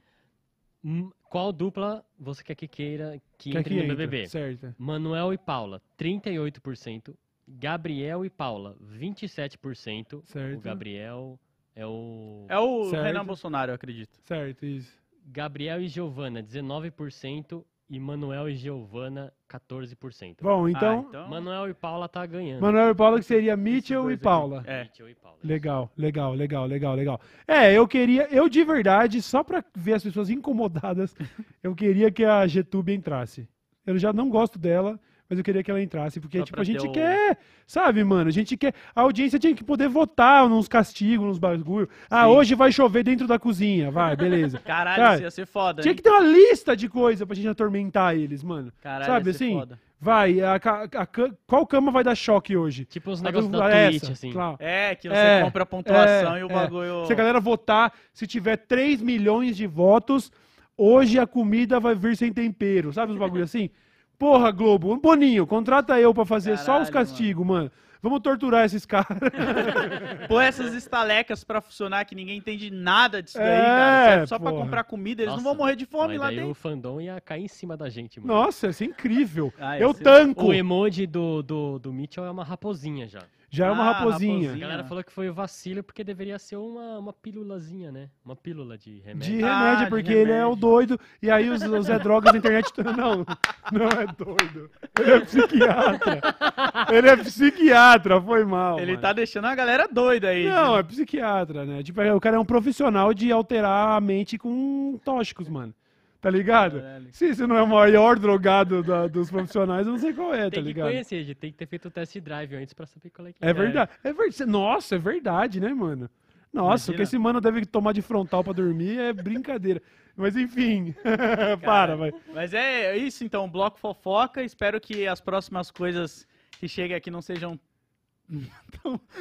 Hum, Qual dupla você quer que queira que Quer entre que no entra, BBB? Certo. Manuel e Paula, 38%. Gabriel e Paula, 27%. Certo. O Gabriel é o. É o Certo. Renan Bolsonaro, eu acredito. Certo, isso. Gabriel e Giovana, 19%. E Manuel e Giovana, 14%. Bom, então, Ah, então... Manuel e Paula tá ganhando. Manuel e Paula que seria Mitchell e. Paula. É. Mitchell e Paula. Legal, legal, legal, legal, legal. É, eu queria, eu de verdade, só pra ver as pessoas incomodadas, eu queria que a Getúbia entrasse. Eu já não gosto dela, mas eu queria que ela entrasse, porque Só tipo a gente o- quer, sabe, mano, a gente quer, a audiência tinha que poder votar nos castigos, nos bagulho. Ah, Sim. hoje vai chover dentro da cozinha, vai, beleza. Caralho, Cara, isso ia ser foda, Tinha hein? que ter uma lista de coisa pra gente atormentar eles, mano. Caralho, sabe ia ser assim? foda. Vai, a, ca- a ca- qual cama vai dar choque hoje? Tipo os A negócios do- da essa, Twitch, assim. claro. É, que você É, compra a pontuação é, e o é. bagulho... Se a galera votar, se tiver 3 milhões de votos, hoje a comida vai vir sem tempero. Sabe os bagulho assim? Porra, Globo, um Boninho, contrata eu pra fazer só os Caralho, castigos, mano. Vamos torturar esses caras. Pôr essas estalecas pra funcionar que ninguém entende nada disso daí, É, cara. Serve só pra porra. comprar comida, eles não Nossa, vão morrer de fome lá daí dentro. o fandom ia cair em cima da gente, mano. Nossa, isso é incrível. Ah, eu tanco. O emoji do, do, do Mitchell é uma raposinha já. Já é uma Ah, raposinha. A raposinha. galera falou que foi o vacilo porque deveria ser uma, uma pílulazinha, né? Uma pílula de remédio. De Ah, remédio, de porque ele é o remédio. doido. E aí os, os Zé Drogas da internet. Não, não é doido. Ele é psiquiatra. Ele é psiquiatra, foi mal. Ele mano. tá deixando a galera doida aí. Não, é psiquiatra, né? Tipo, o cara é um profissional de alterar a mente com tóxicos, mano. Tá ligado? Caralho. Se você não é o maior drogado da- dos profissionais, eu não sei qual é, tá Tem que ligado? conhecer, gente. Tem que ter feito o test drive antes pra saber qual é que É verdade. É verdade. Nossa, é verdade, né, mano? Nossa, o que Imagina. esse mano deve tomar de frontal pra dormir é brincadeira. Mas enfim, para, vai. Mas é isso, então, bloco fofoca. Espero que as próximas coisas que cheguem aqui não sejam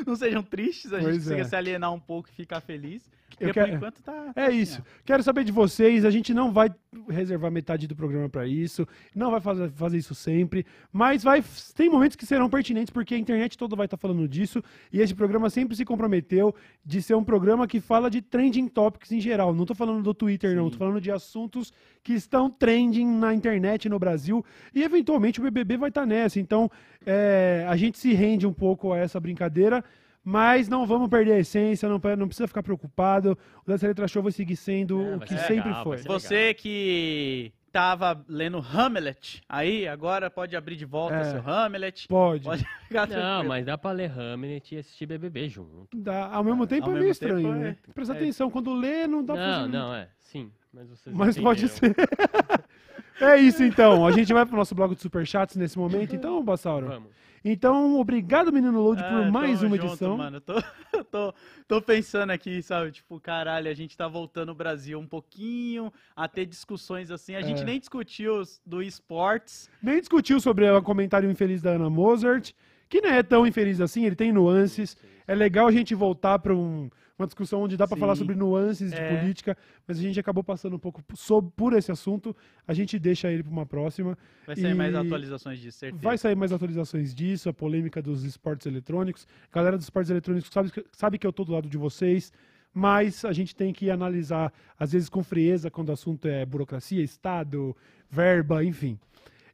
não, sejam tristes, a gente Pois consiga é. se alienar um pouco e ficar feliz. Eu por quero- enquanto tá. tá É assim, isso. Quero saber de vocês. A gente não vai reservar metade do programa pra isso. Não vai fazer, fazer isso sempre. Mas vai, tem momentos que serão pertinentes, porque a internet toda vai estar falando disso. E esse programa sempre se comprometeu de ser um programa que fala de trending topics em geral. Não tô falando do Twitter, não. Tô falando de assuntos que estão trending na internet no Brasil. E eventualmente o BBB vai estar nessa. Então é, a gente se rende um pouco a essa brincadeira. Mas não vamos perder a essência, não, não precisa ficar preocupado. O Dessa Letra Show vai seguir sendo É, o que sempre legal, foi. Você que tava lendo Hamlet aí, agora pode abrir de volta É. seu Hamlet. Pode. Pode ficar Não, tranquilo. mas dá pra ler Hamlet e assistir BBB junto. Dá, ao mesmo tempo ao é meio tempo estranho, é- né? Prestar é. atenção. Quando lê, não dá pra Não, fazer. não, é. Sim. Mas Mas pode ser. é isso então. A gente vai pro nosso bloco de superchats nesse momento. Então, Bassauro. Vamos. Então, obrigado, menino Load, por Ah, mais uma junto, edição. Mano, tô, tô, tô pensando aqui, sabe? Tipo, caralho, a gente tá voltando o Brasil um pouquinho a ter discussões assim. A gente É. nem discutiu do esportes. Nem discutiu sobre o comentário infeliz da Ana Mozart, que não é tão infeliz assim, ele tem nuances. É legal a gente voltar para uma discussão onde dá para falar sobre nuances de É. política, mas a gente acabou passando um pouco sob- por esse assunto. A gente deixa ele para uma próxima. Vai sair mais atualizações disso, certeza. Vai sair mais atualizações disso, a polêmica dos esportes eletrônicos. Galera dos esportes eletrônicos sabe, que- sabe que eu tô do lado de vocês, mas a gente tem que analisar, às vezes, com frieza, quando o assunto é burocracia, Estado, verba, enfim.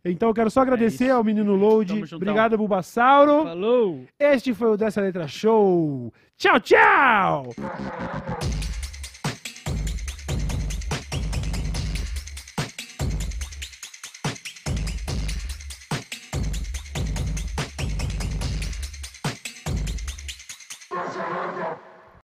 Então eu quero só agradecer É ao menino Load. Obrigado, Bulbasauro. Falou! Este foi o Dessa Letra Show. Tchau, tchau!